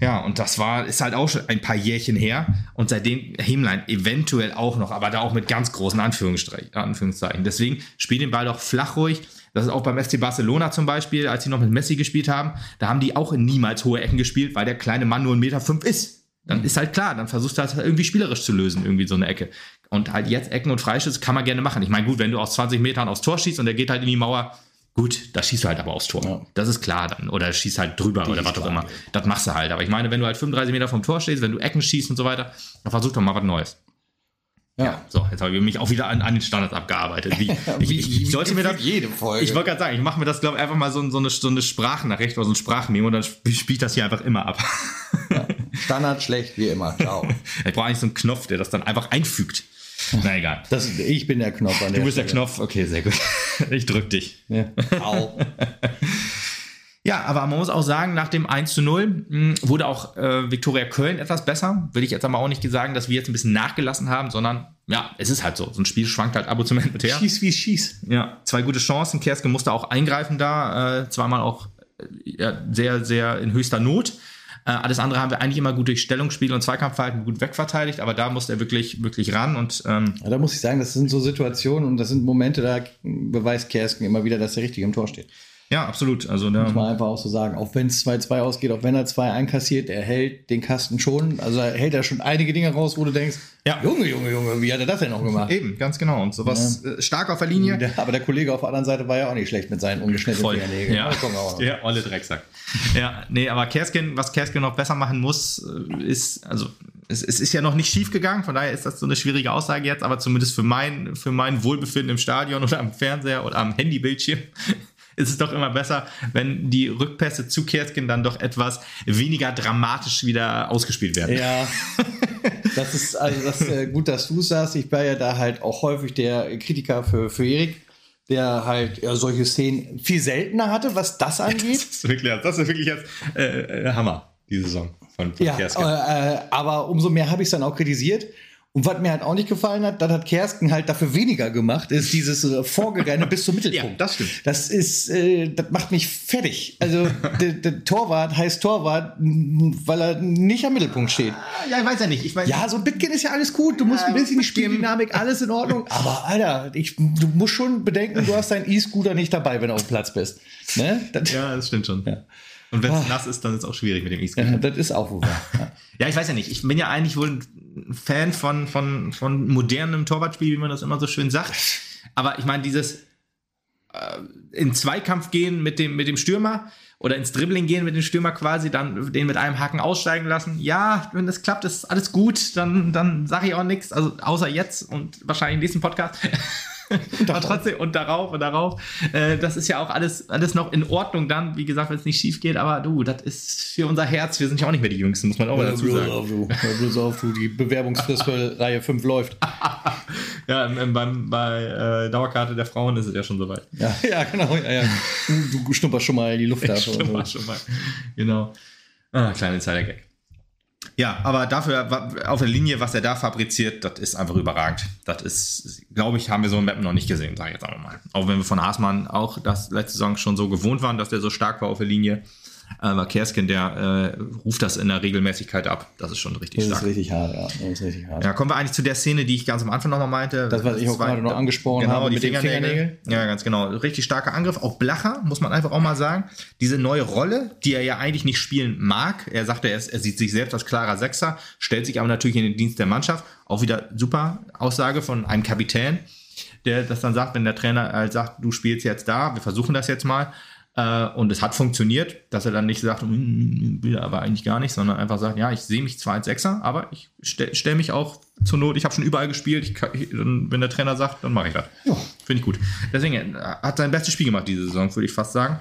ja, und das war, ist halt auch schon ein paar Jährchen her. Und seitdem Hemlein eventuell auch noch, aber da auch mit ganz großen Anführungszeichen. Deswegen spiel den Ball doch flach ruhig. Das ist auch beim FC Barcelona zum Beispiel, als sie noch mit Messi gespielt haben. Da haben die auch niemals hohe Ecken gespielt, weil der kleine Mann nur 1,5 Meter fünf ist. Dann ist halt klar, dann versuchst du das irgendwie spielerisch zu lösen, irgendwie so eine Ecke. Und halt jetzt Ecken und Freischüsse kann man gerne machen. Ich meine, gut, wenn du aus 20 Metern aufs Tor schießt und der geht halt in die Mauer, Gut, da schießt du halt aber aufs Tor. Ja. Das ist klar dann. Oder schießt halt drüber Die oder was auch immer. Das machst du halt. Aber ich meine, wenn du halt 35 Meter vom Tor stehst, wenn du Ecken schießt und so weiter, dann versuch doch mal was Neues. Ja. ja. so, jetzt habe ich mich auch wieder an, an den Standards abgearbeitet. Wie, ich, ich, ich, sollte mir das. Jede Folge. Ich wollte gerade sagen, ich mache mir das, glaube ich, einfach mal so, so, eine, so eine Sprachnachricht oder so ein Sprachmemo und dann spiele ich das hier einfach immer ab. Ja. Standard schlecht wie immer. Ciao. ich brauche eigentlich so einen Knopf, der das dann einfach einfügt. Na egal. Das, ich bin der Knopf Du bist Stelle. der Knopf, okay, sehr gut. Ich drück dich. Ja. Au. Ja, aber man muss auch sagen, nach dem 1 zu 0 hm, wurde auch äh, Viktoria Köln etwas besser. Will ich jetzt aber auch nicht sagen, dass wir jetzt ein bisschen nachgelassen haben, sondern ja, es ist halt so. So ein Spiel schwankt halt ab und zu mit her. Schieß wie schieß. Ja, zwei gute Chancen. Kerske musste auch eingreifen da. Äh, zweimal auch äh, ja, sehr, sehr in höchster Not. Äh, alles andere haben wir eigentlich immer gut durch Stellungsspiel und Zweikampfverhalten gut wegverteidigt, aber da musste er wirklich, wirklich ran. Und, ähm ja, da muss ich sagen, das sind so Situationen und das sind Momente, da beweist Kersken immer wieder, dass er richtig im Tor steht. Ja, absolut. Also da muss man einfach auch so sagen. Auch wenn es 2-2 ausgeht, auch wenn er 2 einkassiert, er hält den Kasten schon. Also er hält da schon einige Dinge raus, wo du denkst, ja. Junge, Junge, Junge, wie hat er das denn noch gemacht? Eben, ganz genau. Und sowas ja. Äh, stark auf der Linie. Der, aber der Kollege auf der anderen Seite war ja auch nicht schlecht mit seinen ungeschnittenen Fingernägeln. Ja, ja olle Drecksack. ja, nee, aber Kerskin, was Kerskin noch besser machen muss, äh, ist, also es, es, ist ja noch nicht schief gegangen, von daher ist das so eine schwierige Aussage jetzt, aber zumindest für mein, für mein Wohlbefinden im Stadion oder am Fernseher oder am Handybildschirm ist es doch immer besser, wenn die Rückpässe zu Kerskin dann doch etwas weniger dramatisch wieder ausgespielt werden. Ja. Das ist also das äh, gut, dass du es sagst. Ich war ja da halt auch häufig der Kritiker für, für Erik der halt ja, solche Szenen viel seltener hatte, was das angeht. Das ist wirklich, das ist wirklich jetzt äh, äh, Hammer, die Saison von, von ja, äh, aber umso mehr habe ich es dann auch kritisiert. Und was mir halt auch nicht gefallen hat, das hat Kersken halt dafür weniger gemacht, ist dieses äh, Vorgerenne bis zum Mittelpunkt. Ja, das stimmt. Das ist, äh, das macht mich fertig. Also der, der Torwart heißt Torwart, weil er nicht am Mittelpunkt steht. Ja, ich weiß ja nicht. Ich mein, ja, so ein Bitkin ist ja alles gut. Du musst ein bisschen die Spieldynamik, alles in Ordnung. Aber Alter, ich, du musst schon bedenken, du hast deinen E-Scooter nicht dabei, wenn du auf dem Platz bist. Ne? Das, ja, das stimmt schon. Ja. Und wenn es oh. nass ist, dann ist es auch schwierig mit dem E-Scooter. Ja, das ist auch wohl ja. ja, ich weiß ja nicht. Ich bin ja eigentlich wohl ein Fan von, von, von modernem Torwartspiel, wie man das immer so schön sagt. Aber ich meine, dieses äh, in Zweikampf gehen mit dem, mit dem Stürmer oder ins Dribbling gehen mit dem Stürmer quasi, dann den mit einem Haken aussteigen lassen. Ja, wenn das klappt, ist alles gut, dann, dann sage ich auch nichts. Also außer jetzt und wahrscheinlich im nächsten Podcast. Aber trotzdem und darauf und darauf. Äh, das ist ja auch alles, alles noch in Ordnung dann, wie gesagt, wenn es nicht schief geht. Aber du, das ist für unser Herz. Wir sind ja auch nicht mehr die Jüngsten, muss man auch ja, dazu sagen. Auf, du. Bloß auf, du. Die Bewerbungsfrist für Reihe 5 läuft. ja, beim, bei äh, Dauerkarte der Frauen ist es ja schon soweit. Ja, ja genau. Ja, ja. Du, du schnupperst schon mal die Luft ab. Schnupper so. schon mal. Genau. Ah, kleiner Insider-Gag. Ja, aber dafür auf der Linie, was er da fabriziert, das ist einfach überragend. Das ist, glaube ich, haben wir so ein Mappen noch nicht gesehen, sage ich jetzt einfach mal. Auch wenn wir von Haasmann auch das letzte Saison schon so gewohnt waren, dass der so stark war auf der Linie. Aber Kerskin, der äh, ruft das in der Regelmäßigkeit ab. Das ist schon richtig Das ist stark. richtig hart, ja. Das ist richtig hart. Ja, kommen wir eigentlich zu der Szene, die ich ganz am Anfang nochmal meinte. Das, was ich auch Zwei- gerade noch angesprochen genau, habe die mit den Fingernägel. Fingernägeln. Ja, ganz genau. Richtig starker Angriff. Auch Blacher, muss man einfach auch mal sagen. Diese neue Rolle, die er ja eigentlich nicht spielen mag. Er sagte, er, ist- er sieht sich selbst als klarer Sechser, stellt sich aber natürlich in den Dienst der Mannschaft. Auch wieder super Aussage von einem Kapitän, der das dann sagt, wenn der Trainer halt sagt, du spielst jetzt da, wir versuchen das jetzt mal. Äh, Und es hat funktioniert, dass er dann nicht sagt, "Hm, will er aber eigentlich gar nicht, sondern einfach sagt, ja, ich sehe mich zwar als Sechser, aber ich stelle stell mich auch zur Not, ich habe schon überall gespielt, ich kann, ich, wenn der Trainer sagt, dann mache ich das. Finde ich gut. Deswegen äh, hat sein bestes Spiel gemacht diese Saison, würde ich fast sagen.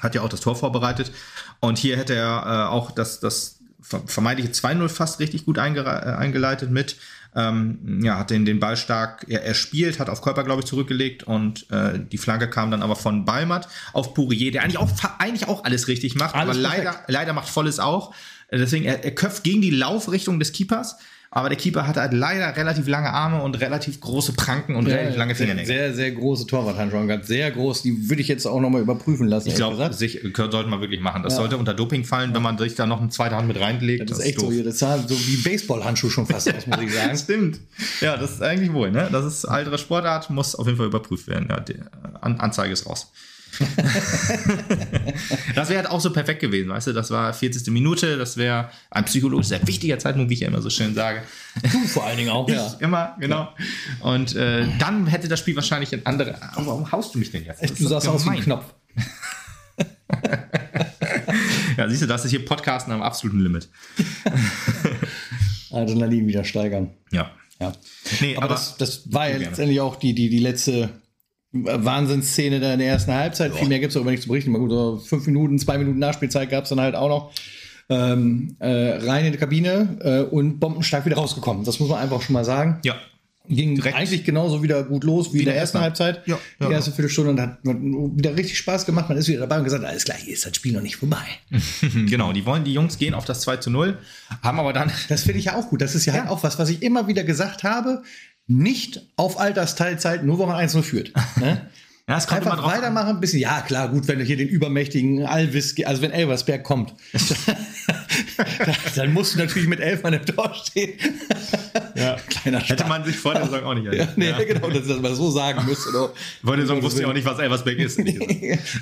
Hat ja auch das Tor vorbereitet. Und hier hätte er äh, auch das, das ver- vermeintliche 2-0 fast richtig gut äh, eingeleitet mit. Ähm, ja, hat den, den Ball stark, er, er spielt, hat auf Körper, glaube ich, zurückgelegt und äh, die Flanke kam dann aber von Balmat auf Pourier, der eigentlich auch, eigentlich auch alles richtig macht, Alles aber leider, perfekt. leider macht Volles auch. Äh, Deswegen, er, er köpft gegen die Laufrichtung des Keepers, aber der Keeper hat halt leider relativ lange Arme und relativ große Pranken und relativ lange Fingernägel. sehr, sehr große Torwarthandschuhe, ganz sehr groß. Die würde ich jetzt auch nochmal überprüfen lassen. Ich glaube, sollte man wirklich machen. Das Ja. sollte unter Doping fallen, wenn man sich da noch eine zweite Hand mit reinlegt. das ist echt so, hier, das sah so wie Baseballhandschuh schon fast aus, muss ich sagen. Stimmt. Ja, das ist eigentlich wohl, ne? Das ist ältere Sportart, muss auf jeden Fall überprüft werden. Ja, die An Anzeige ist raus. das wäre halt auch so perfekt gewesen, weißt du? Das war 40. Minute, das wäre ein psychologisch sehr wichtiger Zeitpunkt, wie ich ja immer so schön sage. Du vor allen Dingen auch, ja. Ich immer, genau. Und äh, dann hätte das Spiel wahrscheinlich ein andere. Aber warum haust du mich denn jetzt? Das Du wie ein gemein. Knopf. Ja, siehst du, das ist hier Podcasten am absoluten Limit. Adrenalin wieder steigern. Ja. Ja. Nee, Aber, aber, das, das war ja letztendlich auch die, die, die letzte Wahnsinnsszene da in der ersten Halbzeit. Viel mehr gibt es aber nicht zu berichten. Mal gut, so fünf Minuten, zwei Minuten Nachspielzeit gab es dann halt auch noch. Ähm, äh, rein in die Kabine äh, und bombenstark wieder rausgekommen. Das muss man einfach schon mal sagen. ja. Ging Direkt. eigentlich genauso wieder gut los wie, in der ersten Halbzeit. Ja, die ja, erste Viertelstunde und hat wieder richtig Spaß gemacht. Man ist wieder dabei und gesagt, alles klar, hier ist das Spiel noch nicht vorbei. Genau, die wollen, die Jungs gehen auf das 2 zu 0, haben aber dann. Das finde ich ja auch gut. Das ist ja, halt auch was, was ich immer wieder gesagt habe. Nicht auf Altersteilzeit, nur wenn man 1-0 führt. Ne? Ja, es kommt Einfach an. weitermachen, ein bisschen. Ja, klar, gut, wenn du hier den übermächtigen Alvis, also wenn Elversberg kommt, dann musst du natürlich mit elf Mann im Tor stehen. Ja. Kleiner Hätte Spaß. man sich vor der Saison auch nicht Ja, erinnert. nee, Ja. genau, dass das mal so sagen müsste. Vor der Saison wusste ich auch nicht, was Elversberg ist.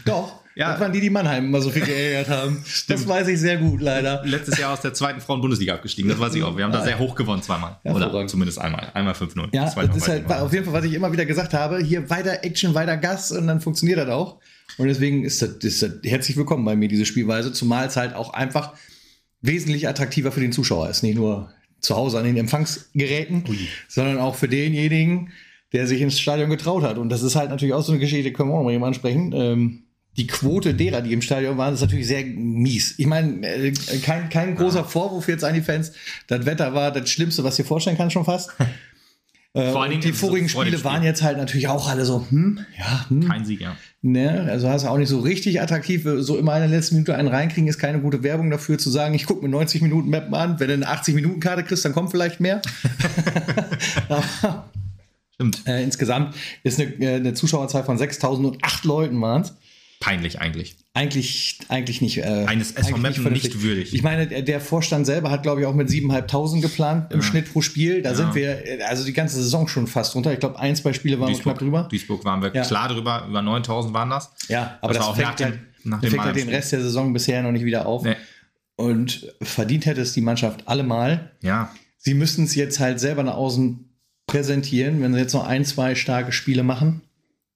Doch, Ja. das waren die, die Mannheim immer so viel geärgert haben. Das weiß ich sehr gut, leider. Letztes Jahr aus der zweiten Frauen-Bundesliga abgestiegen, das weiß ich auch. Wir haben da sehr hoch gewonnen, zweimal. Oder Hervorragend. zumindest einmal. Einmal 5-0. Ja, das ist halt auf jeden Fall, was ich immer wieder gesagt habe. Hier weiter Action, weiter Gas und dann funktioniert das auch. Und deswegen ist das, ist das herzlich willkommen bei mir, diese Spielweise, zumal es halt auch einfach wesentlich attraktiver für den Zuschauer ist. Nicht nur zu Hause an den Empfangsgeräten, sondern auch für denjenigen, der sich ins Stadion getraut hat. Und das ist halt natürlich auch so eine Geschichte, können wir auch noch mal eben ansprechen. Ähm, die Quote derer, die im Stadion waren, ist natürlich sehr mies. Ich meine, äh, kein, kein großer Vorwurf jetzt an die Fans. Das Wetter war das Schlimmste, was dir vorstellen kannst, schon fast. Äh, Vor allen Dingen die vorigen vor dem Spiele Spiel. waren jetzt halt natürlich auch alle so, hm, ja, hm, Kein Sieg, ja. ne, also hast du auch nicht so richtig attraktiv, so immer in der letzten Minute einen reinkriegen, ist keine gute Werbung dafür zu sagen, ich gucke mir 90 Minuten Mappen an, wenn du eine 80 Minuten Karte kriegst, dann kommt vielleicht mehr. Stimmt. äh, insgesamt ist eine, äh, eine Zuschauerzahl von 6.008 Leuten waren es. Peinlich eigentlich. Eigentlich, eigentlich nicht. Äh, Eines SV Meppen vernünftig. nicht würdig. Ich meine, der, Vorstand selber hat, glaube ich, auch mit 7.500 geplant im Schnitt pro Spiel. Da sind wir, äh, also die ganze Saison schon fast runter. Ich glaube, ein, zwei Spiele waren wir knapp drüber. Duisburg waren wir Ja. klar drüber, über 9000 waren das. Ja, aber Das das, war auch fängt nach dem- halt, nach das dem fängt halt den. Rest der Saison bisher noch nicht wieder auf. Nee. Und verdient hätte es die Mannschaft allemal. Ja, Sie müssten es jetzt halt selber nach außen präsentieren. Wenn sie jetzt noch ein, zwei starke Spiele machen,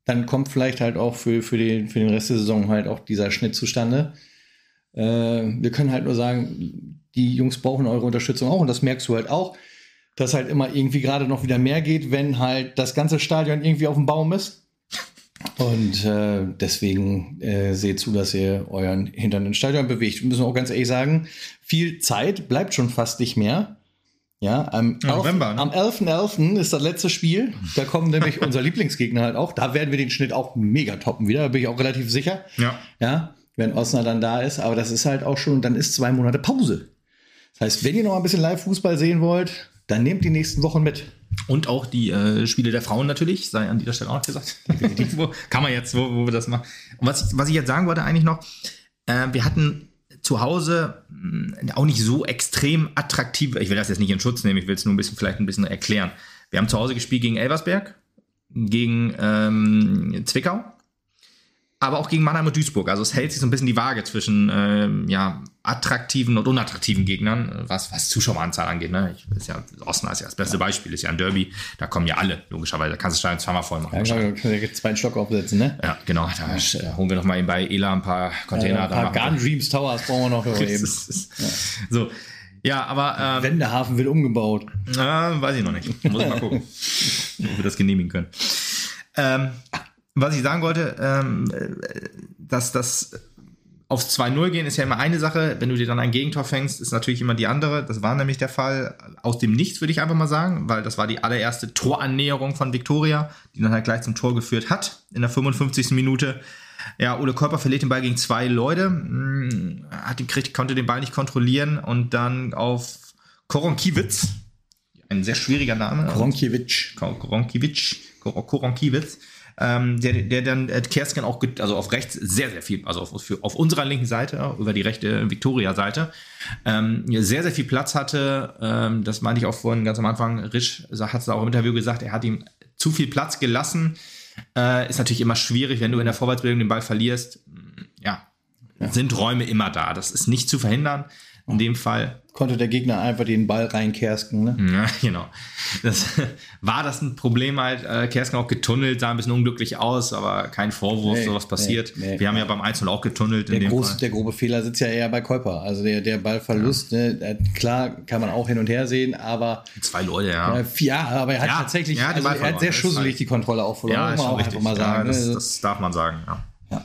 dann kommt vielleicht halt auch für, für, den, für den Rest der Saison halt auch dieser Schnitt zustande. Äh, wir können halt nur sagen, die Jungs brauchen eure Unterstützung auch und das merkst du halt auch, dass halt immer irgendwie gerade noch wieder mehr geht, wenn halt das ganze Stadion irgendwie auf dem Baum ist. Und äh, deswegen äh, seht zu, dass ihr euren Hintern ins Stadion bewegt. Wir müssen auch ganz ehrlich sagen, viel Zeit bleibt schon fast nicht mehr. Ja, am Ja, November, ne? am 11.11. ist das letzte Spiel. Da kommen nämlich unser Lieblingsgegner halt auch. Da werden wir den Schnitt auch mega toppen wieder. Da bin ich auch relativ sicher. ja. Ja, wenn Osnabrück dann da ist. Aber das ist halt auch schon, dann ist zwei Monate Pause. Das heißt, wenn ihr noch ein bisschen Live-Fußball sehen wollt, dann nehmt die nächsten Wochen mit. Und auch die äh, Spiele der Frauen natürlich, sei an dieser Stelle auch noch gesagt. Kann man jetzt, wo, wo wir das machen. Und was, ich- was ich jetzt sagen wollte eigentlich noch, Äh, wir hatten zu Hause mh, auch nicht so extrem attraktiv. Ich will das jetzt nicht in Schutz nehmen, ich will es nur ein bisschen vielleicht ein bisschen erklären. Wir haben zu Hause gespielt gegen Elversberg, gegen ähm, Zwickau, aber auch gegen Mannheim und Duisburg. Also es hält sich so ein bisschen die Waage zwischen ähm, ja, attraktiven und unattraktiven Gegnern, was, was Zuschaueranzahl angeht. Ne? Ich, ist ja, Osnabrück ist ja das beste Beispiel, ist ja ein Derby, da kommen ja alle, logischerweise. Da kannst du Stein zweimal voll machen. Ja, genau, da wir zwei Stock aufsetzen, ne? Ja, genau. Da äh, holen wir noch mal eben bei Ela ein paar Container. Ja, ein paar Garden Dreams Towers brauchen wir noch eben. So. Ja, aber ähm, Wendehafen wird umgebaut. äh, weiß ich noch nicht. Muss ich mal gucken, ob wir das genehmigen können. Ähm, was ich sagen wollte, ähm, äh, dass das aufs 2-0 gehen ist ja immer eine Sache. Wenn du dir dann ein Gegentor fängst, ist natürlich immer die andere. Das war nämlich der Fall aus dem Nichts, würde ich einfach mal sagen, weil das war die allererste Torannäherung von Viktoria, die dann halt gleich zum Tor geführt hat in der 55. Minute. Ja, Ole Körper verliert den Ball gegen zwei Leute, mh, hat den, konnte den Ball nicht kontrollieren und dann auf Koronkiewicz, ein sehr schwieriger Name. Koronkiewicz, Kor- Koronkiewicz, ähm, der, der dann äh, Kersken auch, also auf rechts sehr, sehr viel, also auf, auf unserer linken Seite, über die rechte Viktoria-Seite, ähm, sehr, sehr viel Platz hatte. Ähm, das meinte ich auch vorhin ganz am Anfang. Risch hat es auch im Interview gesagt, er hat ihm zu viel Platz gelassen. Äh, ist natürlich immer schwierig, wenn du in der Vorwärtsbewegung den Ball verlierst. Ja, sind Räume immer da. Das ist nicht zu verhindern. In dem Fall Konnte der Gegner einfach den Ball reinkersken, ne? ja, genau. Das war das ein Problem halt. Äh, Kersken auch getunnelt, sah ein bisschen unglücklich aus, aber kein Vorwurf, Nee, sowas passiert. nee, nee. Wir haben ja beim 1 auch getunnelt in Der, dem groß, Fall. der grobe Fehler sitzt ja eher bei Käuper. Also der, der Ballverlust, ne, äh, klar kann man auch hin und her sehen, aber Zwei Leute, ja. äh, ja, aber er hat Ja, tatsächlich, ja, also er hat verloren. sehr schusselig halt- die Kontrolle auch verloren, ja, auch mal ja, sagen. das, ne? das darf man sagen, ja.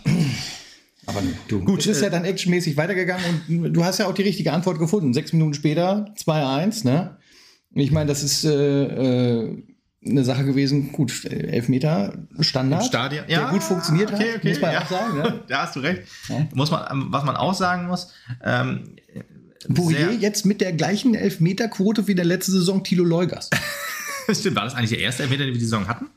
Aber du, gut, es ist ja dann actionmäßig weitergegangen und du hast ja auch die richtige Antwort gefunden. Sechs Minuten später 2-1, ne? Ich meine, das ist äh, äh, eine Sache gewesen, gut, Elfmeter Standard, Stadion. der gut funktioniert okay, hat, okay, muss man ja. auch sagen. Ne? Da hast du recht. Ja. Muss man, ähm, was man auch sagen muss, ähm, Pourier Sehr- jetzt mit der gleichen Elfmeterquote wie in der letzten Saison Thilo Leugers. stimmt, war das eigentlich der erste Elfmeter, den wir die Saison hatten?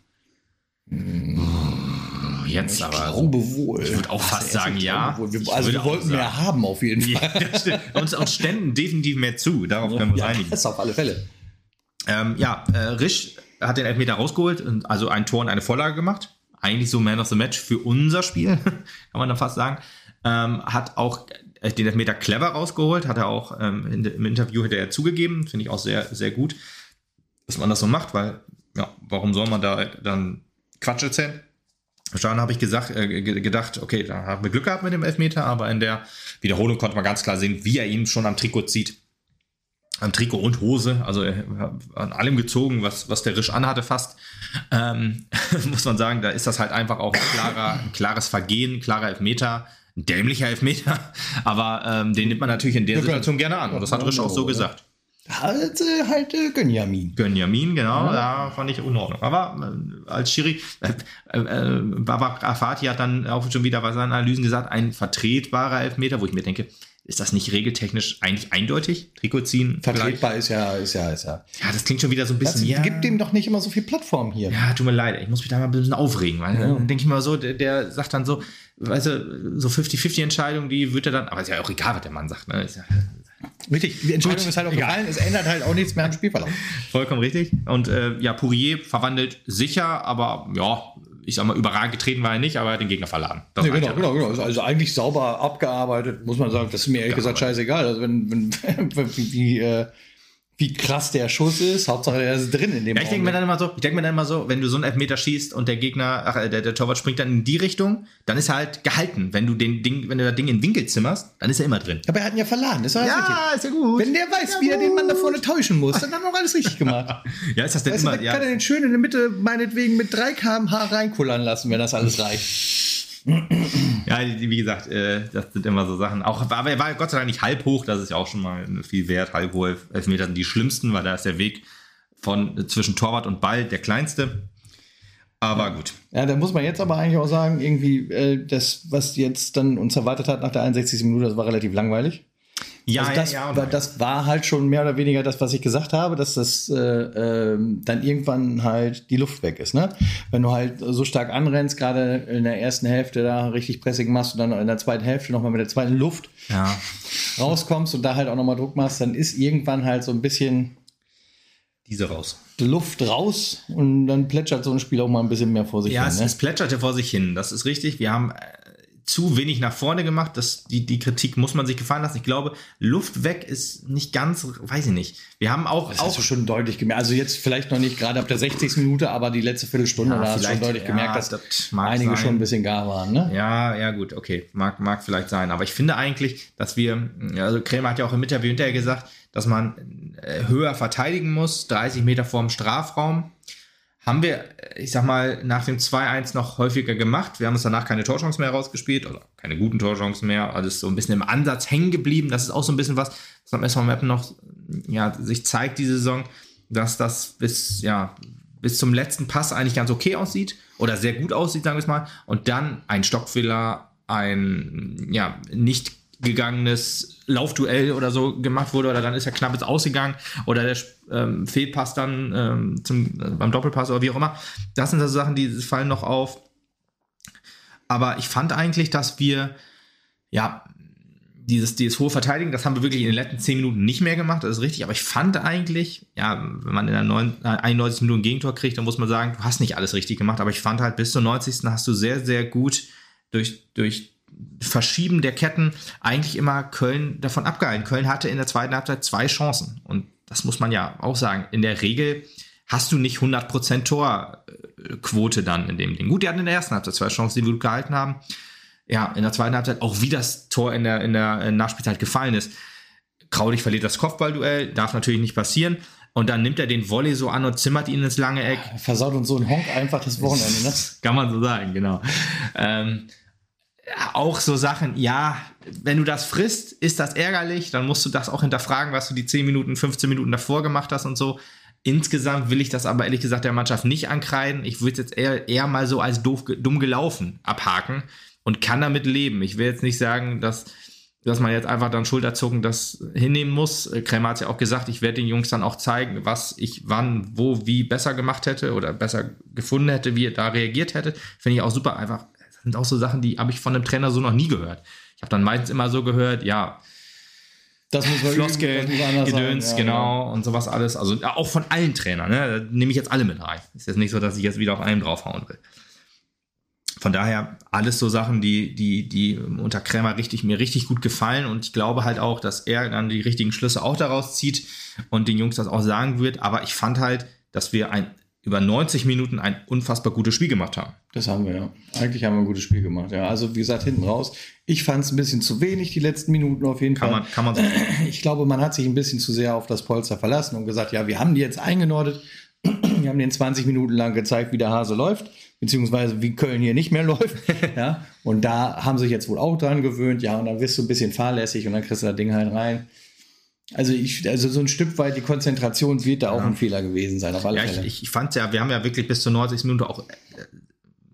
Jetzt aber. glaube wohl. Ich würde auch fast sagen, ja. Wir, Ich also wir wollten sagen. mehr haben auf jeden Fall. Ja. Uns, uns ständen definitiv mehr zu. Darauf können wir uns Ja, einigen. das auf alle Fälle. Ähm, ja, äh, Risch hat den Elfmeter rausgeholt und also ein Tor und eine Vorlage gemacht. Eigentlich so Man of the Match für unser Spiel, kann man dann fast sagen. Ähm, hat auch äh, den Elfmeter clever rausgeholt, hat er auch ähm, in, im Interview hinterher zugegeben. Finde ich auch sehr, sehr gut, dass man das so macht, weil, ja, warum soll man da dann Quatsch erzählen? Dann habe ich gesagt, äh, ge- gedacht, okay, da haben wir Glück gehabt mit dem Elfmeter, aber in der Wiederholung konnte man ganz klar sehen, wie er ihn schon am Trikot zieht am Trikot und Hose, also an allem gezogen, was, was der Risch anhatte fast, ähm, muss man sagen, da ist das halt einfach auch ein, klarer, ein klares Vergehen, ein klarer Elfmeter, ein dämlicher Elfmeter, aber ähm, den nimmt man natürlich in der. Situation gerne an und das hat Risch auch so oder? gesagt. Halt, äh, halt äh, Gönjamin. Gönjamin, genau, da fand ich in Ordnung. Aber äh, als Schiri, äh, äh, Baba Afati hat dann auch schon wieder bei seinen Analysen gesagt, ein vertretbarer Elfmeter, wo ich mir denke, ist das nicht regeltechnisch eigentlich eindeutig? Trikot ziehen? Vertretbar ist ja, ist ja, ist ja. Ja, das klingt schon wieder so ein Das bisschen. ja, gibt dem doch nicht immer so viel Plattform hier. ja, tut mir leid, ich muss mich da mal ein bisschen aufregen, weil dann denke ich mal so, der, der sagt dann so, weißt du, so 50-50 Entscheidungen, die wird er dann, aber ist ja auch egal, was der Mann sagt, ne? Ist ja Richtig, die Entscheidung Gut, ist halt auch gefallen. Es ändert halt auch nichts mehr am Spielverlauf. vollkommen richtig. Und äh, ja, Pourier verwandelt sicher, aber ja, ich sag mal, überragend getreten war er nicht, aber er hat den Gegner verladen. Nee, genau, genau, genau. Ist Also eigentlich sauber abgearbeitet, muss man sagen. Das ist mir ehrlich gesagt scheißegal. Also wenn, wenn wie, wie, äh, wie krass der Schuss ist, Hauptsache der ist drin in dem Ja, ich denke mir dann immer so, ich denke mir dann immer so, wenn du so einen Elfmeter schießt und der Gegner, ach, äh, der, der Torwart springt dann in die Richtung, dann ist er halt gehalten. Wenn du den Ding, wenn du das Ding in den Winkel zimmerst, dann ist er immer drin. Aber er hat ihn ja verladen. War das Richtige. ist ja gut. Wenn der weiß, wie er den Mann da vorne täuschen muss, dann hat er auch alles richtig gemacht. ja, ist das denn Weißt du, immer, dann ja. kann er den schön in der Mitte meinetwegen mit 3 km/h reinkullern lassen, wenn das alles reicht. Ja, wie gesagt, äh, das sind immer so Sachen. Auch, aber er war Gott sei Dank nicht halb hoch, das ist ja auch schon mal viel wert. Halb hohe Elfmeter sind die schlimmsten, weil da ist der Weg von äh, zwischen Torwart und Ball der kleinste. Aber gut. Ja, da muss man jetzt aber eigentlich auch sagen, irgendwie, äh, das, was jetzt dann uns erwartet hat nach der 61. Minute, das war relativ langweilig. Ja, also das, ja, ja war, das war halt schon mehr oder weniger das, was ich gesagt habe, dass das äh, ähm, dann irgendwann halt die Luft weg ist. Ne? Wenn du halt so stark anrennst, gerade in der ersten Hälfte da richtig Pressing machst und dann in der zweiten Hälfte nochmal mit der zweiten Luft Ja. rauskommst und da halt auch nochmal Druck machst, dann ist irgendwann halt so ein bisschen Diese raus. die Luft raus und dann plätschert so ein Spiel auch mal ein bisschen mehr vor sich Ja, hin. es, Ne? es plätscherte vor sich hin. Das ist richtig. Wir haben äh, zu wenig nach vorne gemacht. Das, die, die Kritik muss man sich gefallen lassen. Ich glaube, Luft weg ist nicht ganz, weiß ich nicht. Wir haben auch, Das auch hast du schon deutlich gemerkt. Also jetzt vielleicht noch nicht gerade ab der 60. Minute, aber die letzte Viertelstunde, Ja, da hast du schon deutlich ja, gemerkt, dass das einige sein. schon ein bisschen gar waren. Ne? Ja, ja, gut, okay. Mag, mag vielleicht sein. Aber ich finde eigentlich, dass wir, also Krämer hat ja auch im Interview hinterher gesagt, dass man äh, höher verteidigen muss, 30 Meter vorm Strafraum. Haben wir, äh, ich sag mal, nach dem 2-1 noch häufiger gemacht. Wir haben uns danach keine Torchancen mehr rausgespielt oder keine guten Torchancen mehr. Alles so ein bisschen im Ansatz hängen geblieben. Das ist auch so ein bisschen was, was am SV Mappen noch ja, sich zeigt, die Saison, dass das bis, ja, bis zum letzten Pass eigentlich ganz okay aussieht oder sehr gut aussieht, sagen wir es mal. Und dann ein Stockfehler, ein ja, nicht gegangenes Laufduell oder so gemacht wurde oder dann ist er knapp ins Ausgegangen oder der ähm, Fehlpass dann ähm, zum, äh, beim Doppelpass oder wie auch immer. Das sind so Sachen, die fallen noch auf. Aber ich fand eigentlich, dass wir ja dieses, dieses hohe Verteidigen, das haben wir wirklich in den letzten 10 Minuten nicht mehr gemacht, das ist richtig, aber ich fand eigentlich, ja, wenn man in der 9, äh, 91 Minuten ein Gegentor kriegt, dann muss man sagen, du hast nicht alles richtig gemacht, aber ich fand halt bis zur 90. hast du sehr, sehr gut durch, durch Verschieben der Ketten eigentlich immer Köln davon abgehalten. Köln hatte in der zweiten Halbzeit zwei Chancen und das muss man ja auch sagen. In der Regel hast du nicht 100% Torquote dann in dem Ding. Gut, die hatten in der ersten Halbzeit zwei Chancen, die wir gut gehalten haben ja, in der zweiten Halbzeit auch wie das Tor in der, in der äh, Nachspielzeit gefallen ist. Kraulich verliert das Kopfballduell, darf natürlich nicht passieren. Und dann nimmt er den Volley so an und zimmert ihn ins lange Eck. Versaut uns so ein Honk einfach das Wochenende. Ne? Kann man so sagen, genau. Ähm, auch so Sachen, ja, wenn du das frisst, ist das ärgerlich, dann musst du das auch hinterfragen, was du die 10 Minuten, 15 Minuten davor gemacht hast und so. Insgesamt will ich das aber ehrlich gesagt der Mannschaft nicht ankreiden. Ich würde es jetzt eher, eher mal so als doof, dumm gelaufen abhaken und kann damit leben. Ich will jetzt nicht sagen, dass, dass man jetzt einfach dann Schulterzucken das hinnehmen muss. Krämer hat ja auch gesagt, ich werde den Jungs dann auch zeigen, was ich wann, wo, wie besser gemacht hätte oder besser gefunden hätte, wie er da reagiert hätte. Finde ich auch super. Einfach, sind auch so Sachen, die habe ich von einem Trainer so noch nie gehört. Ich habe dann meistens immer so gehört, ja, Das muss man Floskeln, Gedöns. Ja, genau, und sowas alles. Also ja, auch von allen Trainern, ne? Da nehme ich jetzt alle mit rein. Ist jetzt nicht so, dass ich jetzt wieder auf einen draufhauen will. Von daher alles so Sachen, die, die, die unter Krämer richtig, mir richtig gut gefallen. Und ich glaube halt auch, dass er dann die richtigen Schlüsse auch daraus zieht und den Jungs das auch sagen wird. Aber ich fand halt, dass wir ein, über 90 Minuten ein unfassbar gutes Spiel gemacht haben. Das haben wir, ja. Eigentlich haben wir ein gutes Spiel gemacht, ja. Also, wie gesagt, hinten raus. Ich fand es ein bisschen zu wenig, die letzten Minuten auf jeden Kann Fall. man, kann man sagen. Ich glaube, man hat sich ein bisschen zu sehr auf das Polster verlassen und gesagt, ja, wir haben die jetzt eingenordet. Wir haben den 20 Minuten lang gezeigt, wie der Hase läuft, beziehungsweise wie Köln hier nicht mehr läuft. ja, und da haben sich jetzt wohl auch dran gewöhnt, ja, und dann wirst du ein bisschen fahrlässig und dann kriegst du das Ding halt rein. Also, ich, also so ein Stück weit die Konzentration wird da auch ein Fehler gewesen sein, auf alle Ja, ich, Fälle. ich, ich fand ja, wir haben ja wirklich bis zur 90. Minute auch, äh,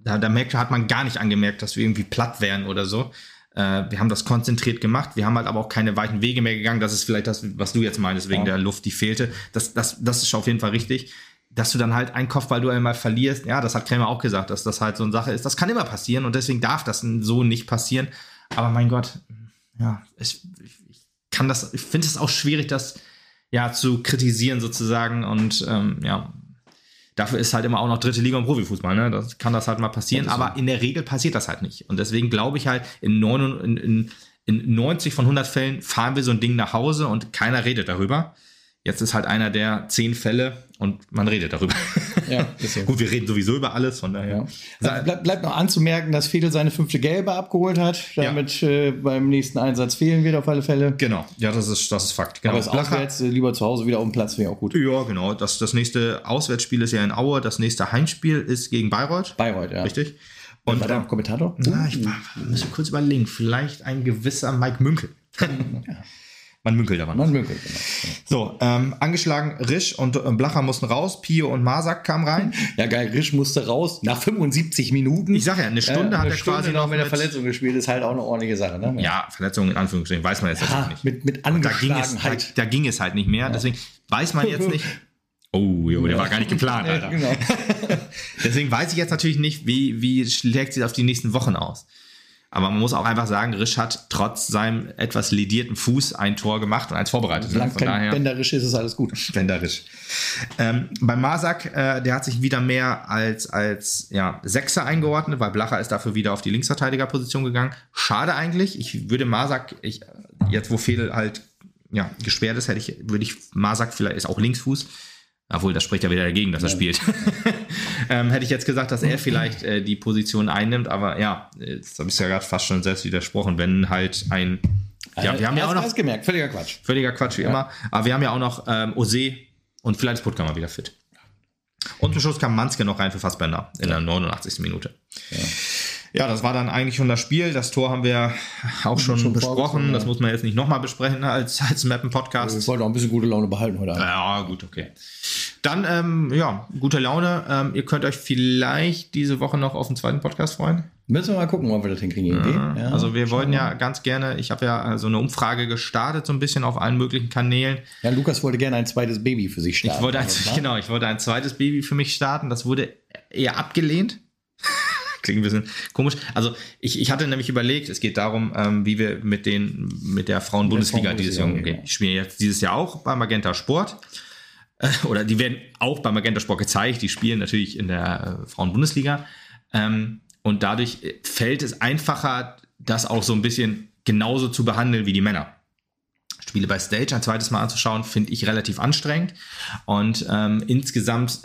da, da merkt, hat man gar nicht angemerkt, dass wir irgendwie platt wären oder so. Äh, wir haben das konzentriert gemacht. Wir haben halt aber auch keine weiten Wege mehr gegangen. Das ist vielleicht das, was du jetzt meinst, wegen Ja. der Luft, die fehlte. Das, das, das ist auf jeden Fall richtig. Dass du dann halt ein Kopfballduell mal verlierst, ja, das hat Krämer auch gesagt, dass das halt so eine Sache ist. Das kann immer passieren und deswegen darf das so nicht passieren. Aber mein Gott, ja, ich ich kann das, ich finde es auch schwierig, das ja zu kritisieren sozusagen und ähm, ja, dafür ist halt immer auch noch dritte Liga und Profifußball, ne? Das kann das halt mal passieren, aber in der Regel passiert das halt nicht. Und deswegen glaube ich halt, in, 9, in, in, in 90 von 100 Fällen fahren wir so ein Ding nach Hause und keiner redet darüber. Jetzt ist halt einer der zehn Fälle und man redet darüber. Ja, ist so. Gut, wir reden sowieso über alles, von daher. Ja. Also bleib, bleibt noch anzumerken, dass Fedel seine fünfte Gelbe abgeholt hat. Damit äh, beim nächsten Einsatz fehlen wird auf alle Fälle. Genau, ja, das ist, das ist Fakt. Genau. Aber das auswärts äh, lieber zu Hause wieder auf dem Platz wäre auch gut. Ja, genau. Das, das nächste Auswärtsspiel ist ja in Aue. Das nächste Heimspiel ist gegen Bayreuth. Bayreuth, ja. Richtig. Und War der Kommentator? Na, ich war, müsste kurz überlegen. Vielleicht ein gewisser Mike Münkel. Man münkelt aber noch. Man möglich, genau. So, ähm, angeschlagen, Risch und äh, Blacher mussten raus, Pio und Masak kamen rein. Ja, geil, Risch musste raus nach 75 Minuten. Ich sag ja, eine Stunde hat eine er quasi noch noch mit der Verletzung gespielt, ist halt auch eine ordentliche Sache. Ne? Ja, Verletzung in Anführungsstrichen, weiß man jetzt Ja, natürlich nicht. mit, mit Da ging, es, da, Angeschlagenheit. da ging es halt nicht mehr, deswegen weiß man jetzt nicht. Oh, jo, der war gar nicht geplant, Ja, Alter. genau. Deswegen weiß ich jetzt natürlich nicht, wie, wie schlägt sich auf die nächsten Wochen aus. Aber man muss auch einfach sagen, Risch hat trotz seinem etwas ledierten Fuß ein Tor gemacht und eins vorbereitet. ne? Von daher Bänderisch ist, ist alles gut. bänderisch. Ähm, bei Masak, äh, der hat sich wieder mehr als, als ja, Sechser eingeordnet, weil Blacher ist dafür wieder auf die Linksverteidigerposition gegangen. Schade eigentlich. Ich würde Masak, ich, jetzt wo Fehl halt ja, gesperrt ist, hätte ich, würde ich Masak vielleicht, ist auch Linksfuß, obwohl, das spricht ja wieder dagegen, dass er spielt. ähm, hätte ich jetzt gesagt, dass er vielleicht äh, die Position einnimmt, aber ja, jetzt habe ich ja gerade fast schon selbst widersprochen, wenn halt ein. Ja, wir haben ja auch noch gemerkt, völliger Quatsch. völliger Quatsch wie immer, aber wir haben ja auch noch ähm, Ose und vielleicht ist Puttkammer wieder fit. Und zum Schluss kam Manske noch rein für Fassbender in der 89. Minute. Ja. Das war dann eigentlich schon das Spiel. Das Tor haben wir auch schon, Schon besprochen. vorgezogen, Das ja. muss man jetzt nicht nochmal besprechen als, als Mappen-Podcast. Ich wollte auch ein bisschen gute Laune behalten heute Abend. Ja, gut, okay. Dann, ähm, ja, gute Laune. Ähm, ihr könnt euch vielleicht diese Woche noch auf den zweiten Podcast freuen. Müssen wir mal gucken, ob wir das hinkriegen. irgendwie. Ja, also wir wollten ja ganz gerne, ich habe ja so eine Umfrage gestartet, so ein bisschen auf allen möglichen Kanälen. Ja, Lukas wollte gerne ein zweites Baby für sich starten. Ich wollte ein, genau, ich wollte ein zweites Baby für mich starten. Das wurde eher abgelehnt. Klingt ein bisschen komisch. Also ich, ich hatte nämlich überlegt, es geht darum, ähm, wie wir mit den mit der Frauen-Bundesliga dieses Jahr umgehen. Ich spiele jetzt dieses Jahr auch bei Magenta Sport. Äh, Oder die werden auch bei Magenta Sport gezeigt. Die spielen natürlich in der äh, Frauen-Bundesliga. Ähm, und dadurch äh, fällt es einfacher, das auch so ein bisschen genauso zu behandeln wie die Männer. Spiele bei Stage ein zweites Mal anzuschauen, finde ich relativ anstrengend. Und ähm, insgesamt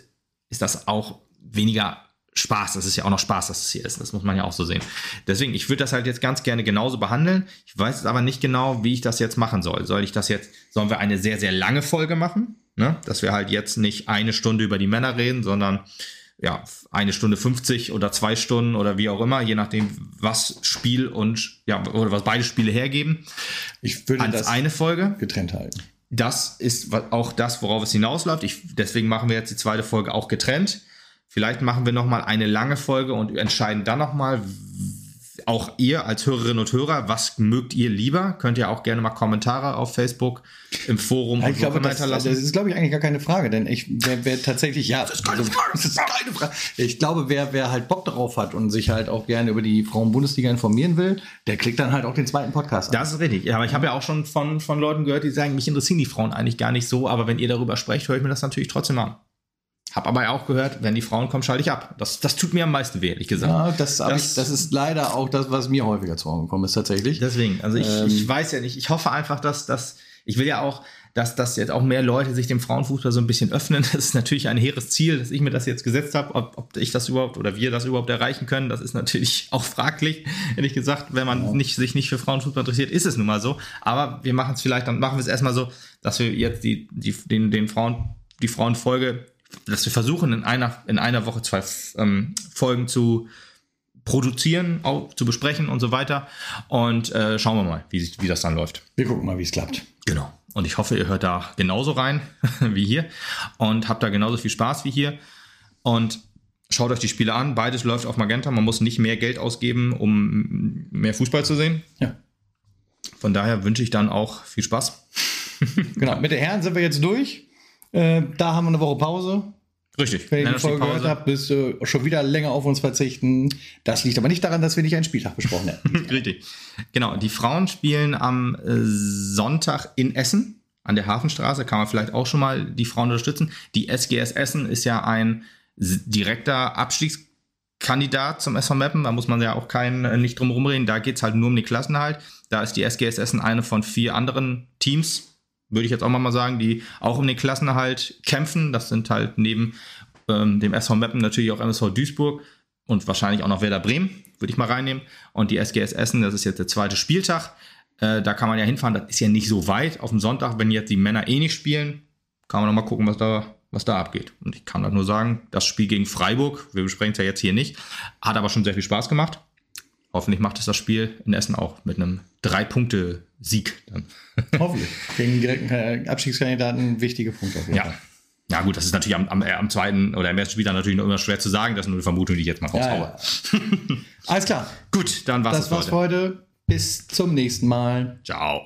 ist das auch weniger Spaß. Das ist ja auch noch Spaß, dass es hier ist. Das muss man ja auch so sehen. Deswegen, ich würde das halt jetzt ganz gerne genauso behandeln. Ich weiß jetzt aber nicht genau, wie ich das jetzt machen soll. Soll ich das jetzt, sollen wir eine sehr, sehr lange Folge machen? Ne? Dass wir halt jetzt nicht eine Stunde über die Männer reden, sondern ja, eine Stunde 50 oder zwei Stunden oder wie auch immer, je nachdem, was Spiel und ja, oder was beide Spiele hergeben. Ich würde Als das eine Folge. getrennt halten. Das ist auch das, worauf es hinausläuft. Ich, deswegen machen wir jetzt die zweite Folge auch getrennt. Vielleicht machen wir noch mal eine lange Folge und entscheiden dann noch mal, w- auch ihr als Hörerinnen und Hörer, was mögt ihr lieber? Könnt ihr auch gerne mal Kommentare auf Facebook, im Forum Ja, ich glaube, das, das hinterlassen. ist, glaube ich, eigentlich gar keine Frage, denn ich, wer, wer tatsächlich, ja, das ist keine Frage. Das ist keine Frage. Ich glaube, wer, wer halt Bock darauf hat und sich halt auch gerne über die Frauen-Bundesliga informieren will, der klickt dann halt auch den zweiten Podcast an. Das ist richtig. Ja, aber ich habe ja auch schon von, von Leuten gehört, die sagen, mich interessieren die Frauen eigentlich gar nicht so, aber wenn ihr darüber sprecht, höre ich mir das natürlich trotzdem an. Hab aber auch gehört, wenn die Frauen kommen, schalte ich ab. Das, das tut mir am meisten weh, ehrlich gesagt. Ja, das, Das- ich, das ist leider auch das, was mir häufiger zu Ohren gekommen ist, tatsächlich. Deswegen, also ich, Ähm. ich weiß ja nicht, ich hoffe einfach, dass das, ich will ja auch, dass, dass jetzt auch mehr Leute sich dem Frauenfußball so ein bisschen öffnen. Das ist natürlich ein hehres Ziel, dass ich mir das jetzt gesetzt habe. Ob, ob ich das überhaupt oder wir das überhaupt erreichen können, das ist natürlich auch fraglich, ehrlich gesagt. Wenn man nicht, sich nicht für Frauenfußball interessiert, ist es nun mal so. Aber wir machen es vielleicht, dann machen wir es erstmal so, dass wir jetzt die, die, den, den Frauen, die Frauenfolge, dass wir versuchen, in einer, in einer Woche zwei ähm, Folgen zu produzieren, auch zu besprechen und so weiter. Und äh, schauen wir mal, wie, wie das dann läuft. Wir gucken mal, wie es klappt. Genau. Und ich hoffe, ihr hört da genauso rein wie hier und habt da genauso viel Spaß wie hier. Und schaut euch die Spiele an. Beides läuft auf Magenta. Man muss nicht mehr Geld ausgeben, um mehr Fußball zu sehen. Ja. Von daher wünsche ich dann auch viel Spaß. Genau, mit den Herren sind wir jetzt durch. Äh, da haben wir eine Woche Pause. Richtig. Wenn ihr die Folge gehört habt, bis äh, schon wieder länger auf uns verzichten. Das liegt aber nicht daran, dass wir nicht einen Spieltag besprochen hätten. Richtig. Genau, die Frauen spielen am äh, Sonntag in Essen an der Hafenstraße. Kann man vielleicht auch schon mal die Frauen unterstützen. Die SGS Essen ist ja ein direkter Abstiegskandidat zum SV Meppen. Da muss man ja auch kein, äh, nicht drum rumreden. Da geht es halt nur um den Klassenhalt. Da ist die SGS Essen eine von vier anderen Teams, würde ich jetzt auch mal sagen, die auch um den Klassenerhalt kämpfen. Das sind halt neben ähm, dem SV Meppen natürlich auch MSV Duisburg und wahrscheinlich auch noch Werder Bremen, würde ich mal reinnehmen. Und die SGS Essen, das ist jetzt der zweite Spieltag. Äh, da kann man ja hinfahren, das ist ja nicht so weit. Auf dem Sonntag, wenn jetzt die Männer eh nicht spielen, kann man noch mal gucken, was da, was da abgeht. Und ich kann halt nur sagen, das Spiel gegen Freiburg, wir besprechen es ja jetzt hier nicht, hat aber schon sehr viel Spaß gemacht. Hoffentlich macht es das Spiel in Essen auch mit einem Drei-Punkte-Sieg dann. Hoffentlich. Gegen direkten Ka- Abstiegskandidaten wichtige Punkte Ja. Fall. Ja, gut, das ist natürlich am, am, äh, am zweiten oder im ersten Spiel dann natürlich noch immer schwer zu sagen. Das ist nur eine Vermutung, die ich jetzt mal Ja, raushaue. ja. Alles klar. Gut, dann war's Das war's heute. heute. Bis zum nächsten Mal. Ciao.